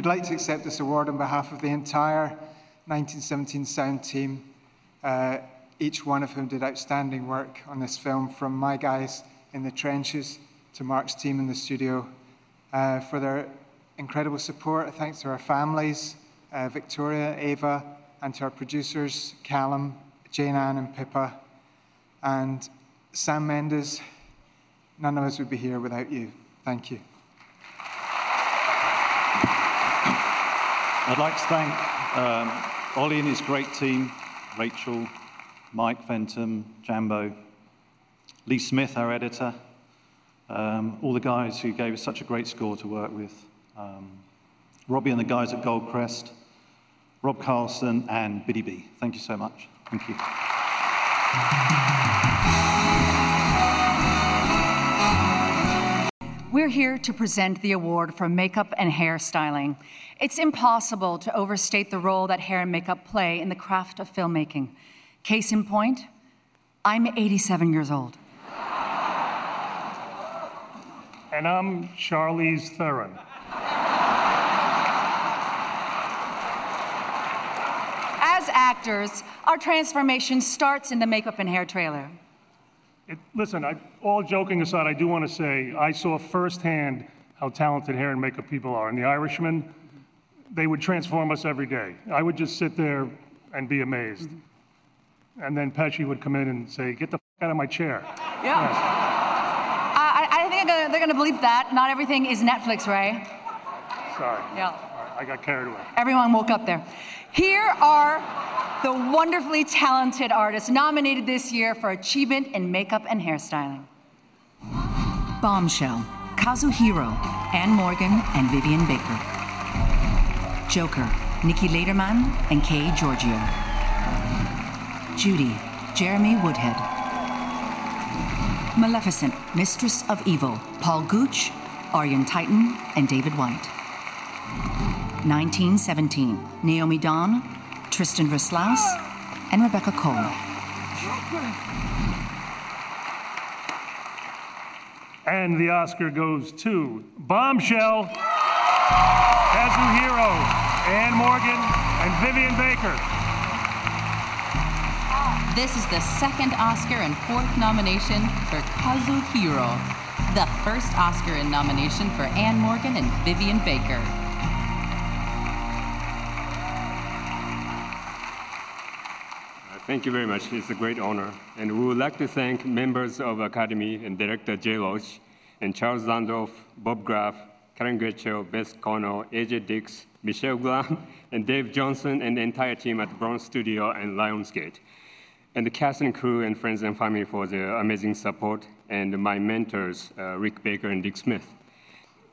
I would like to accept this award on behalf of the entire 1917 sound team, uh, each one of whom did outstanding work on this film, from my guys in the trenches to Mark's team in the studio, uh, for their incredible support. Thanks to our families, uh, Victoria, Ava, and to our producers, Callum, Jayne-Ann, and Pippa, and Sam Mendes. None of us would be here without you. Thank you. I'd like to thank um, Ollie and his great team, Rachel, Mike Fenton, Jambo, Lee Smith, our editor, um, all the guys who gave us such a great score to work with, um, Robbie and the guys at Goldcrest, Rob Carlson, and Biddy B. Thank you so much. Thank you. We're here to present the award for makeup and hairstyling. It's impossible to overstate the role that hair and makeup play in the craft of filmmaking. Case in point, I'm 87 years old. And I'm Charlize Theron. As actors, our transformation starts in the makeup and hair trailer. It, listen, I, all joking aside, I do want to say I saw firsthand how talented hair and makeup people are. And The Irishman, they would transform us every day. I would just sit there and be amazed. And then Pesci would come in and say, Get the f- out of my chair. Yeah. I, I think they're gonna, they're gonna believe that. Not everything is Netflix, Ray. Sorry. Yeah. I got carried away. Everyone woke up there. Here are the wonderfully talented artists nominated this year for achievement in makeup and hairstyling. Bombshell, Kazuhiro, Anne Morgan, and Vivian Baker. Joker, Nicki Ledermann and Kay Georgiou. Judy, Jeremy Woodhead. Maleficent, Mistress of Evil, Paul Gooch, Arjen Tuiten, and David White. 1917, Naomi Donne, Tristan Versluis, and Rebecca Cole. And the Oscar goes to Bombshell, Kazuhiro, Anne Morgan, and Vivian Baker. This is the second Oscar and fourth nomination for Kazuhiro, the first Oscar and nomination for Anne Morgan and Vivian Baker. Uh, Thank you very much. It's a great honor. And we would like to thank members of Academy and Director Jay Loach and Charles Landolf, Bob Graff, Karen Gretschel, Bess Connell, AJ Dix, Michelle Glam, and Dave Johnson and the entire team at Bronx Studio and Lionsgate. And the cast and crew and friends and family for their amazing support, and my mentors, uh, Rick Baker and Dick Smith.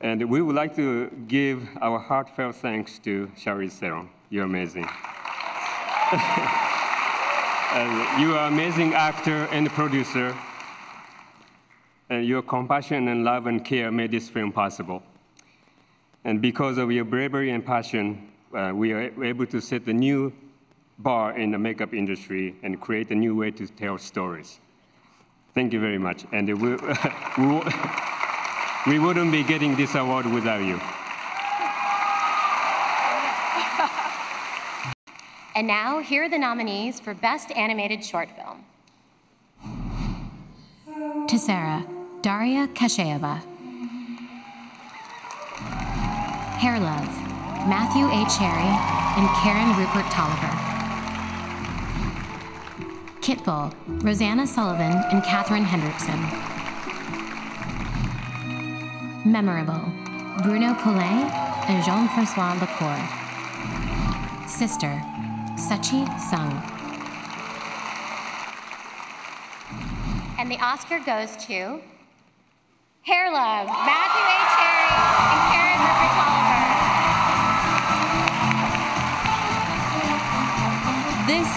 And we would like to give our heartfelt thanks to Shari Theron. You're amazing. And you are an amazing actor and producer. And your compassion and love and care made this film possible. And because of your bravery and passion, uh, we are able to set a new bar in the makeup industry and create a new way to tell stories. Thank you very much. And we, we, we wouldn't be getting this award without you. And now, here are the nominees for Best Animated Short Film. Tessera, Daria Kashcheeva. Hair Love, Matthew A. Cherry and Karen Rupert Tolliver. Kitbull, Rosana Sullivan and Kathryn Hendrickson. Memorable, Bruno Poulet and Jean Francois Lacour. Sister, Siqi Song. And the Oscar goes to Hair Love, Matthew A. Cherry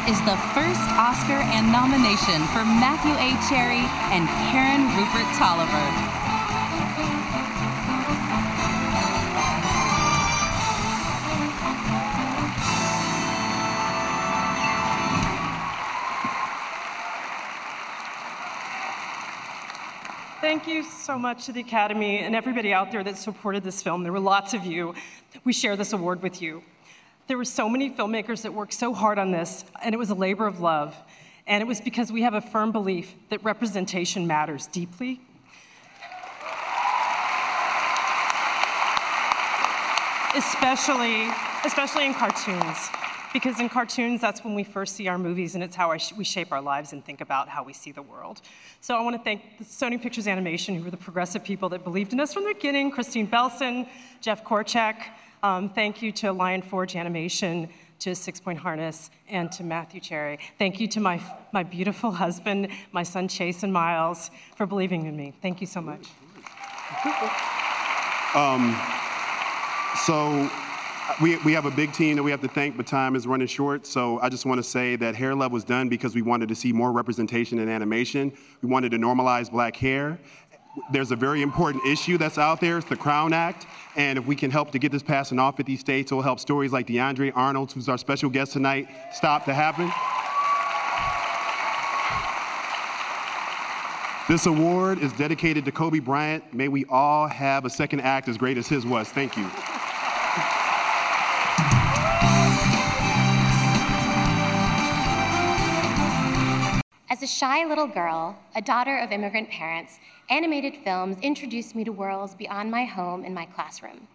is the first Oscar and nomination for Matthew A. Cherry and Karen Rupert Tolliver. Thank you so much to the Academy and everybody out there that supported this film. There were lots of you. We share this award with you. There were so many filmmakers that worked so hard on this, and it was a labor of love. And it was because we have a firm belief that representation matters deeply. Especially, especially in cartoons. Because in cartoons, that's when we first see our movies, and it's how sh- we shape our lives and think about how we see the world. So I want to thank Sony Pictures Animation, who were the progressive people that believed in us from the beginning Kristine Belson, Jeff Korchak. Um, thank you to Lion Forge Animation, to Six Point Harness, and to Matthew Cherry. Thank you to my, my beautiful husband, my son Chase and Miles, for believing in me. Thank you so much. Um, so we, we have a big team that we have to thank, but time is running short. So I just want to say that Hair Love was done because we wanted to see more representation in animation. We wanted to normalize black hair. There's a very important issue that's out there. It's the Crown Act. And if we can help to get this passed in all 50 states, it will help stories like DeAndre Arnold, who's our special guest tonight, stop to happen. This award is dedicated to Kobe Bryant. May we all have a second act as great as his was. Thank you. A shy little girl, a daughter of immigrant parents, animated films introduced me to worlds beyond my home and my classroom.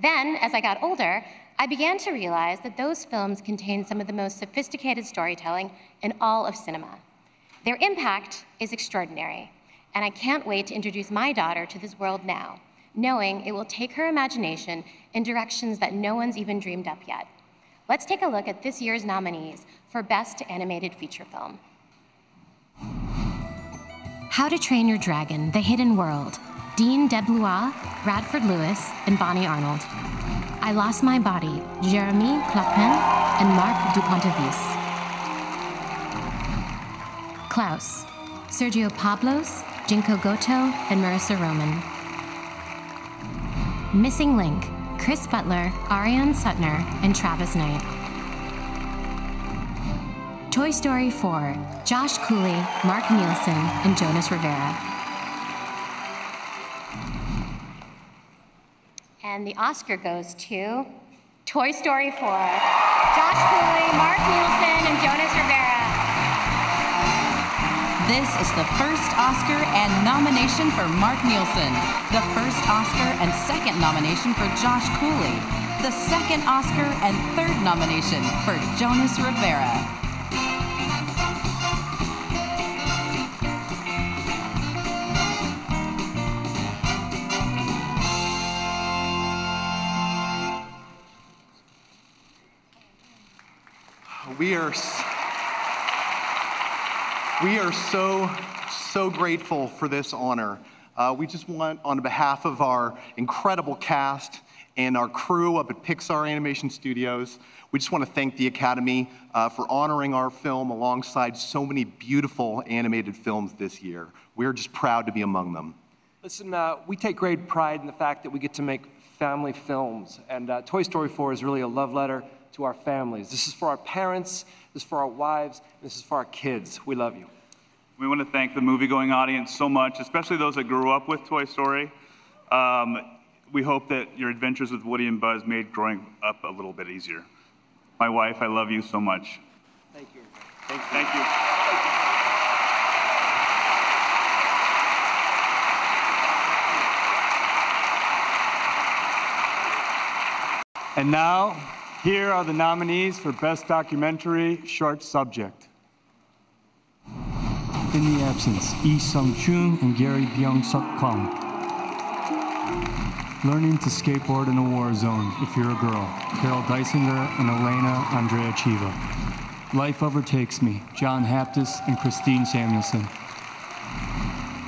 Then, as I got older, I began to realize that those films contained some of the most sophisticated storytelling in all of cinema. Their impact is extraordinary, and I can't wait to introduce my daughter to this world now, knowing it will take her imagination in directions that no one's even dreamed up yet. Let's take a look at this year's nominees for Best Animated Feature Film. How to Train Your Dragon, The Hidden World, Dean DeBlois, Radford Lewis, and Bonnie Arnold. I Lost My Body, Jeremy Clapin and Marc du Pontavice. Klaus, Sergio Pablos, Jinko Gotoh, and Marissa Roman. Missing Link, Chris Butler, Arianne Sutner, and Travis Knight. Toy Story 4, Josh Cooley, Mark Nielsen, and Jonas Rivera. And the Oscar goes to Toy Story 4, Josh Cooley, Mark Nielsen, and Jonas Rivera. This is the first Oscar and nomination for Mark Nielsen, the first Oscar and second nomination for Josh Cooley, the second Oscar and third nomination for Jonas Rivera. We are, we are so, so grateful for this honor. Uh, we just want, on behalf of our incredible cast and our crew up at Pixar Animation Studios, we just want to thank the Academy uh, for honoring our film alongside so many beautiful animated films this year. We're just proud to be among them. Listen, uh, we take great pride in the fact that we get to make family films, and uh, Toy Story 4 is really a love letter to our families. This is for our parents, this is for our wives, this is for our kids. We love you. We want to thank the movie-going audience so much, especially those that grew up with Toy Story. Um, we hope that your adventures with Woody and Buzz made growing up a little bit easier. My wife, I love you so much. Thank you. Thank, you. thank you. And now, here are the nominees for Best Documentary Short Subject. In the absence, Lee Sung Chun and Gary Byung Suk Kong. Learning to skateboard in a war zone if you're a girl, Carol Dysinger and Elena Andreicheva. Life Overtakes Me, John Haptas and Kristine Samuelson.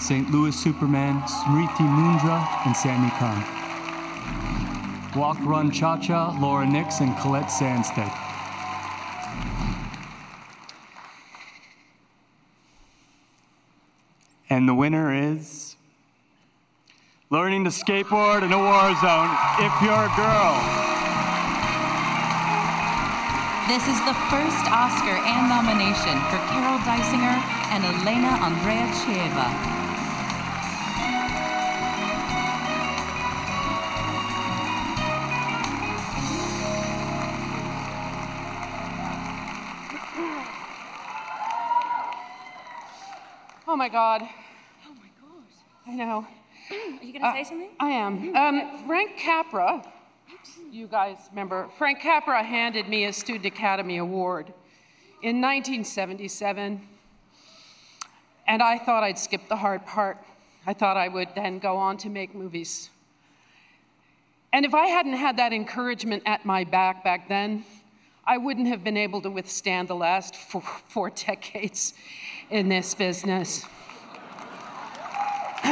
St. Louis Superman, Smriti Mundra and Sami Khan. Walk Run Cha Cha, Laura Nix and Colette Sandstedt. And the winner is Learning to Skateboard in a War Zone if you're a girl. This is the first Oscar and nomination for Carol Dysinger and Elena Andrea my God. Oh my God. I know. Are you going to Uh, say something? I am. Um, Frank Capra, you guys remember, Frank Capra handed me a Student Academy Award in 1977. And I thought I'd skip the hard part. I thought I would then go on to make movies. And if I hadn't had that encouragement at my back back then, I wouldn't have been able to withstand the last four, four decades in this business.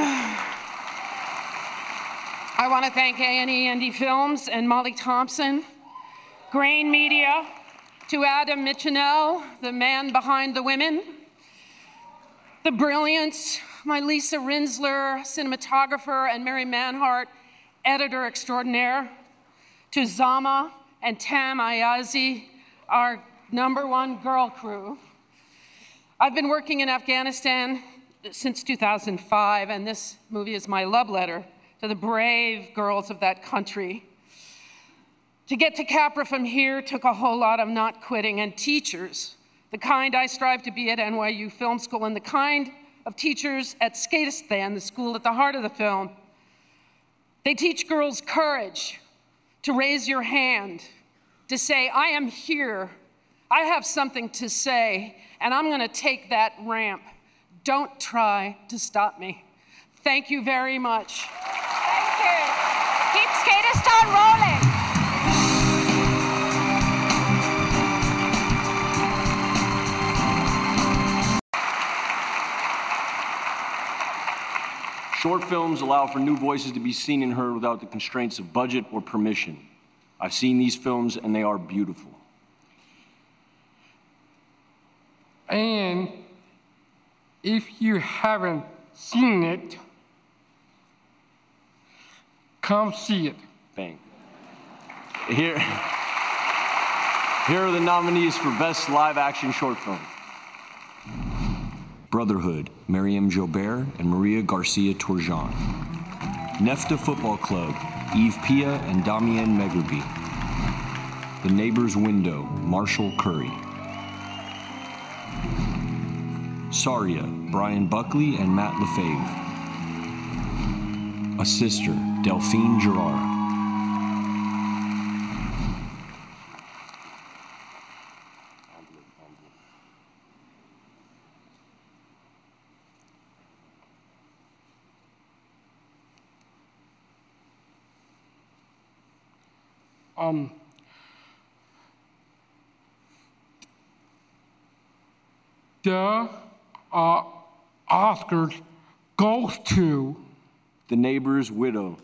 I want to thank A&E Indie Films and Molly Thompson, Grain Media, to Adam Michinel, the man behind the women, the brilliance, my Lisa Rinzler, cinematographer, and Mary Manhardt, editor extraordinaire, to Zama and Tam Ayazi, our number one girl crew. I've been working in Afghanistan since 2005, and this movie is my love letter to the brave girls of that country. To get to Capra from here took a whole lot of not quitting, and teachers, the kind I strive to be at NYU Film School, and the kind of teachers at Skateistan, the school at the heart of the film. They teach girls courage to raise your hand, to say, I am here, I have something to say, and I'm going to take that ramp. Don't try to stop me. Thank you very much. Thank you. Keep Skateistan rolling. Short films allow for new voices to be seen and heard without the constraints of budget or permission. I've seen these films and they are beautiful. And if you haven't seen it, come see it. Bang. Here, here are the nominees for Best Live Action Short Film. Brotherhood, Meryam Joobeur and Maria Gracia Turgeon. Nefta Football Club, Yves Piat and Damien Megherbi. The Neighbor's Window, Marshall Curry. Saria, Brian Buckley and Matt Lefebvre. A Sister, Delphine Girard. Um, the uh, Oscars goes to The Neighbor's Widow.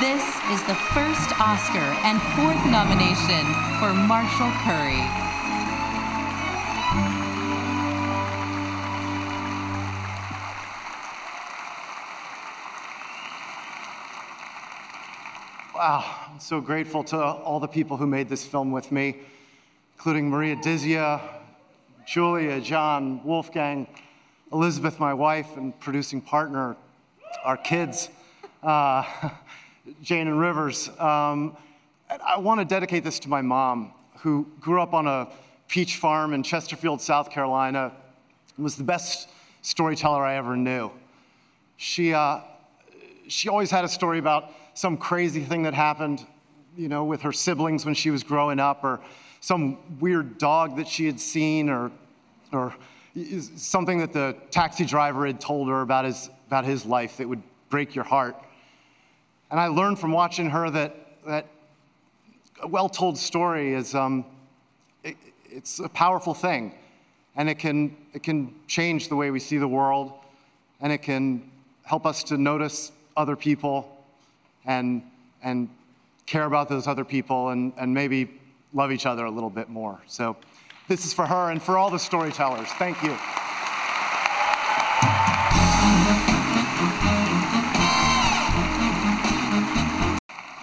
This is the first Oscar and fourth nomination for Marshall Curry. Wow, I'm so grateful to all the people who made this film with me, including Maria Dizzia, Julia, John, Wolfgang, Elizabeth, my wife and producing partner, our kids, uh, Jane and Rivers. Um, I want to dedicate this to my mom, who grew up on a peach farm in Chesterfield, South Carolina, and was the best storyteller I ever knew. She, uh, she always had a story about some crazy thing that happened, you know, with her siblings when she was growing up, or some weird dog that she had seen, or, or something that the taxi driver had told her about his, about his life that would break your heart. And I learned from watching her that, that a well told story is um, it, it's a powerful thing, and it can, it can change the way we see the world, and it can help us to notice other people and, and care about those other people and, and maybe love each other a little bit more. So this is for her and for all the storytellers. Thank you.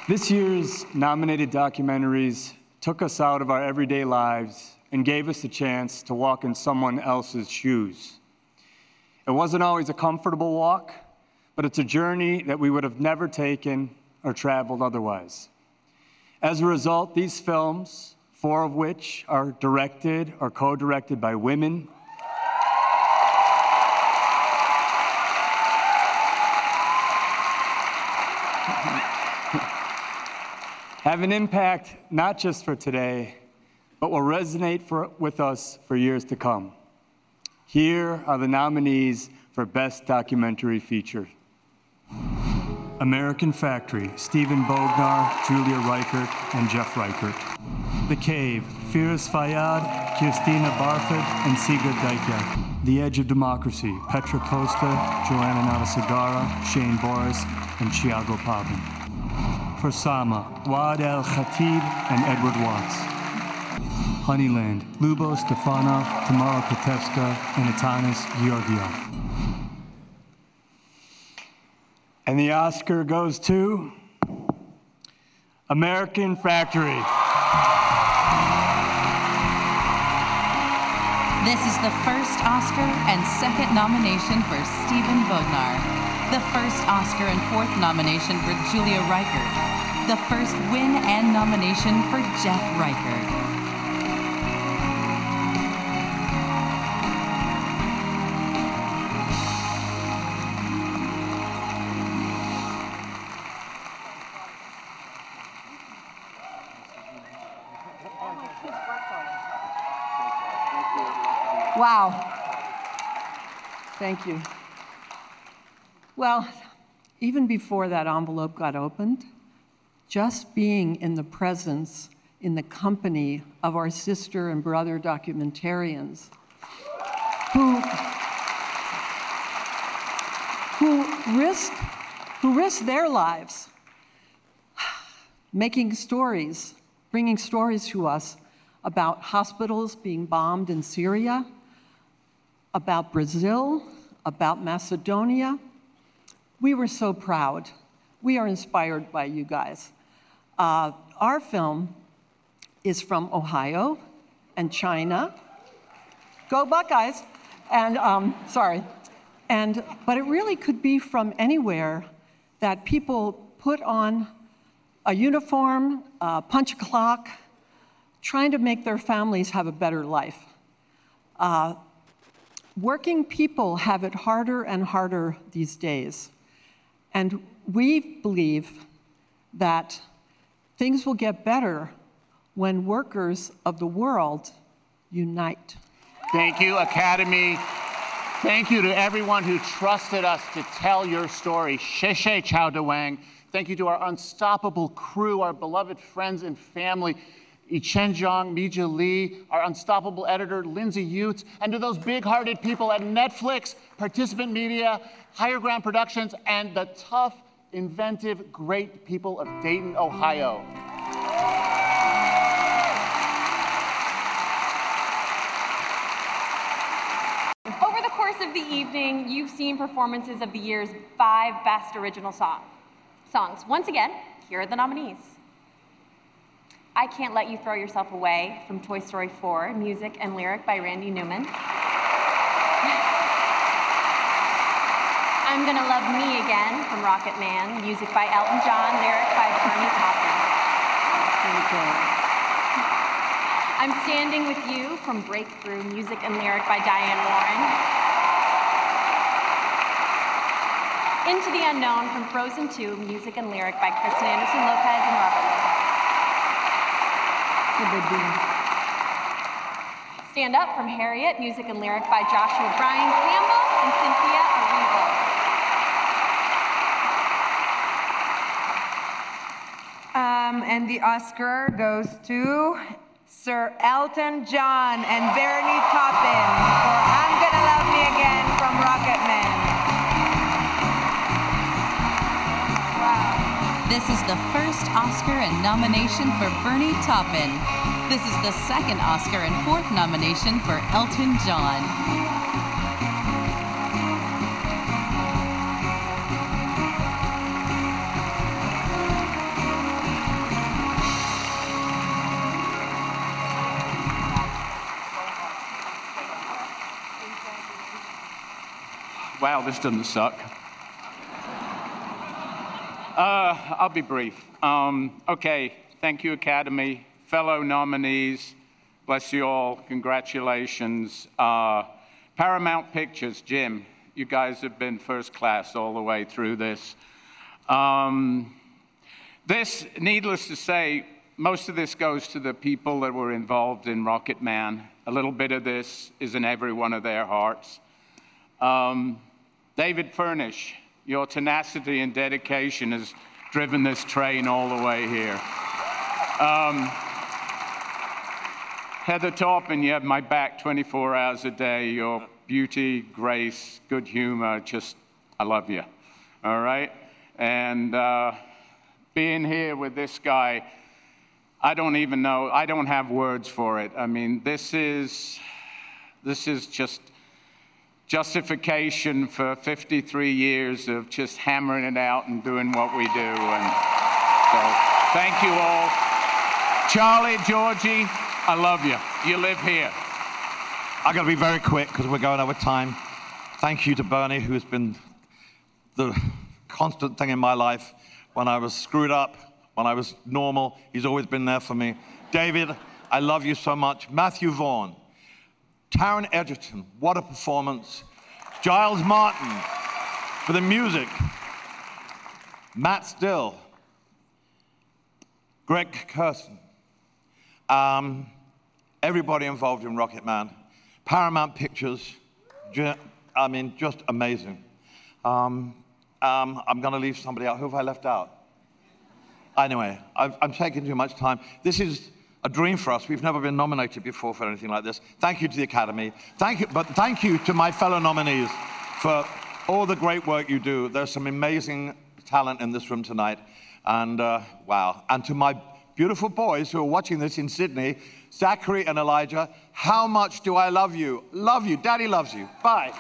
This year's nominated documentaries took us out of our everyday lives and gave us a chance to walk in someone else's shoes. It wasn't always a comfortable walk, but it's a journey that we would have never taken or traveled otherwise. As a result, these films, four of which are directed or co directed by women, have an impact not just for today, but will resonate for, with us for years to come. Here are the nominees for Best Documentary Feature. American Factory, Steven Bognar, Julia Reichert, and Jeff Reichert. The Cave, Feras Fayyad, Kirstine Barfod, and Sigrid Dyekjær. The Edge of Democracy, Petra Costa, Joanna Natasegara, Shane Boris, and Tiago Pavan. For Sama, Waad al-Kateab and Edward Watts. Honeyland, Lubo Stefanov, Tamara Petevska, and Atanas Georgiev. And the Oscar goes to American Factory. This is the first Oscar and second nomination for Steven Bognar. The first Oscar and fourth nomination for Julia Reichert. The first win and nomination for Jeff Reichert. Wow. Thank you. Well, even before that envelope got opened, just being in the presence, in the company of our sister and brother documentarians who, who risked who risked their lives making stories, bringing stories to us about hospitals being bombed in Syria, about Brazil, about Macedonia. We were so proud. We are inspired by you guys. Uh, our film is from Ohio and China. Go Buckeyes! And um, sorry. And, but it really could be from anywhere that people put on a uniform, uh, punch a clock, trying to make their families have a better life. Uh, working people have it harder and harder these days. And we believe that things will get better when workers of the world unite. Thank you, Academy. Thank you to everyone who trusted us to tell your story. Sheshe Chao Wang. Thank you to our unstoppable crew, our beloved friends and family. Chen Zhang, Mija Lee, our unstoppable editor, Lindsay Utz, and to those big hearted people at Netflix, Participant Media, Higher Ground Productions, and the tough, inventive, great people of Dayton, Ohio. Over the course of the evening, you've seen performances of the year's five best original song, songs. Once again, here are the nominees. I Can't Let You Throw Yourself Away from Toy Story 4, music and lyric by Randy Newman. I'm Gonna Love Me Again from Rocket Man, music by Elton John, lyric by Bernie Taupin. I'm Standing With You from Breakthrough, music and lyric by Diane Warren. Into the Unknown from Frozen 2, music and lyric by Kristen Anderson Lopez and Robert. Stand Up from Harriet, music and lyric by Joshua Brian Campbell and Cynthia Erivo. Um, and the Oscar goes to Sir Elton John and Bernie Taupin for I'm Gonna Love Me Again from Rocket This is the first Oscar and nomination for Bernie Taupin. This is the second Oscar and fourth nomination for Elton John. Wow, this doesn't suck. Uh, I'll be brief. Um, okay, thank you, Academy. Fellow nominees, bless you all, congratulations. Uh, Paramount Pictures, Jim, you guys have been first class all the way through this. Um, this, needless to say, most of this goes to the people that were involved in Rocket Man. A little bit of this is in every one of their hearts. Um, David Furnish, your tenacity and dedication has driven this train all the way here. Um, Heather Taupin, you have my back 24 hours a day. Your beauty, grace, good humor, just, I love you. All right? And uh, being here with this guy, I don't even know, I don't have words for it. I mean, this is, this is just justification for 53 years of just hammering it out and doing what we do. And so, thank you all. Charlie, Georgie, I love you. You live here. I've got to be very quick because we're going over time. Thank you to Bernie, who's been the constant thing in my life. When I was screwed up, when I was normal, he's always been there for me. David, I love you so much. Matthew Vaughn, Taron Egerton, what a performance. Giles Martin for the music. Matt Still, Greg Kurstin, um, everybody involved in Rocket Man, Paramount Pictures, I mean, just amazing. Um, um, I'm going to leave somebody out. Who have I left out? Anyway, I've, I'm taking too much time. This is a dream for us. We've never been nominated before for anything like this. Thank you to the Academy. Thank you, but thank you to my fellow nominees for all the great work you do. There's some amazing talent in this room tonight. And uh, wow. And to my beautiful boys who are watching this in Sydney, Zachary and Elijah, how much do I love you? Love you. Daddy loves you. Bye.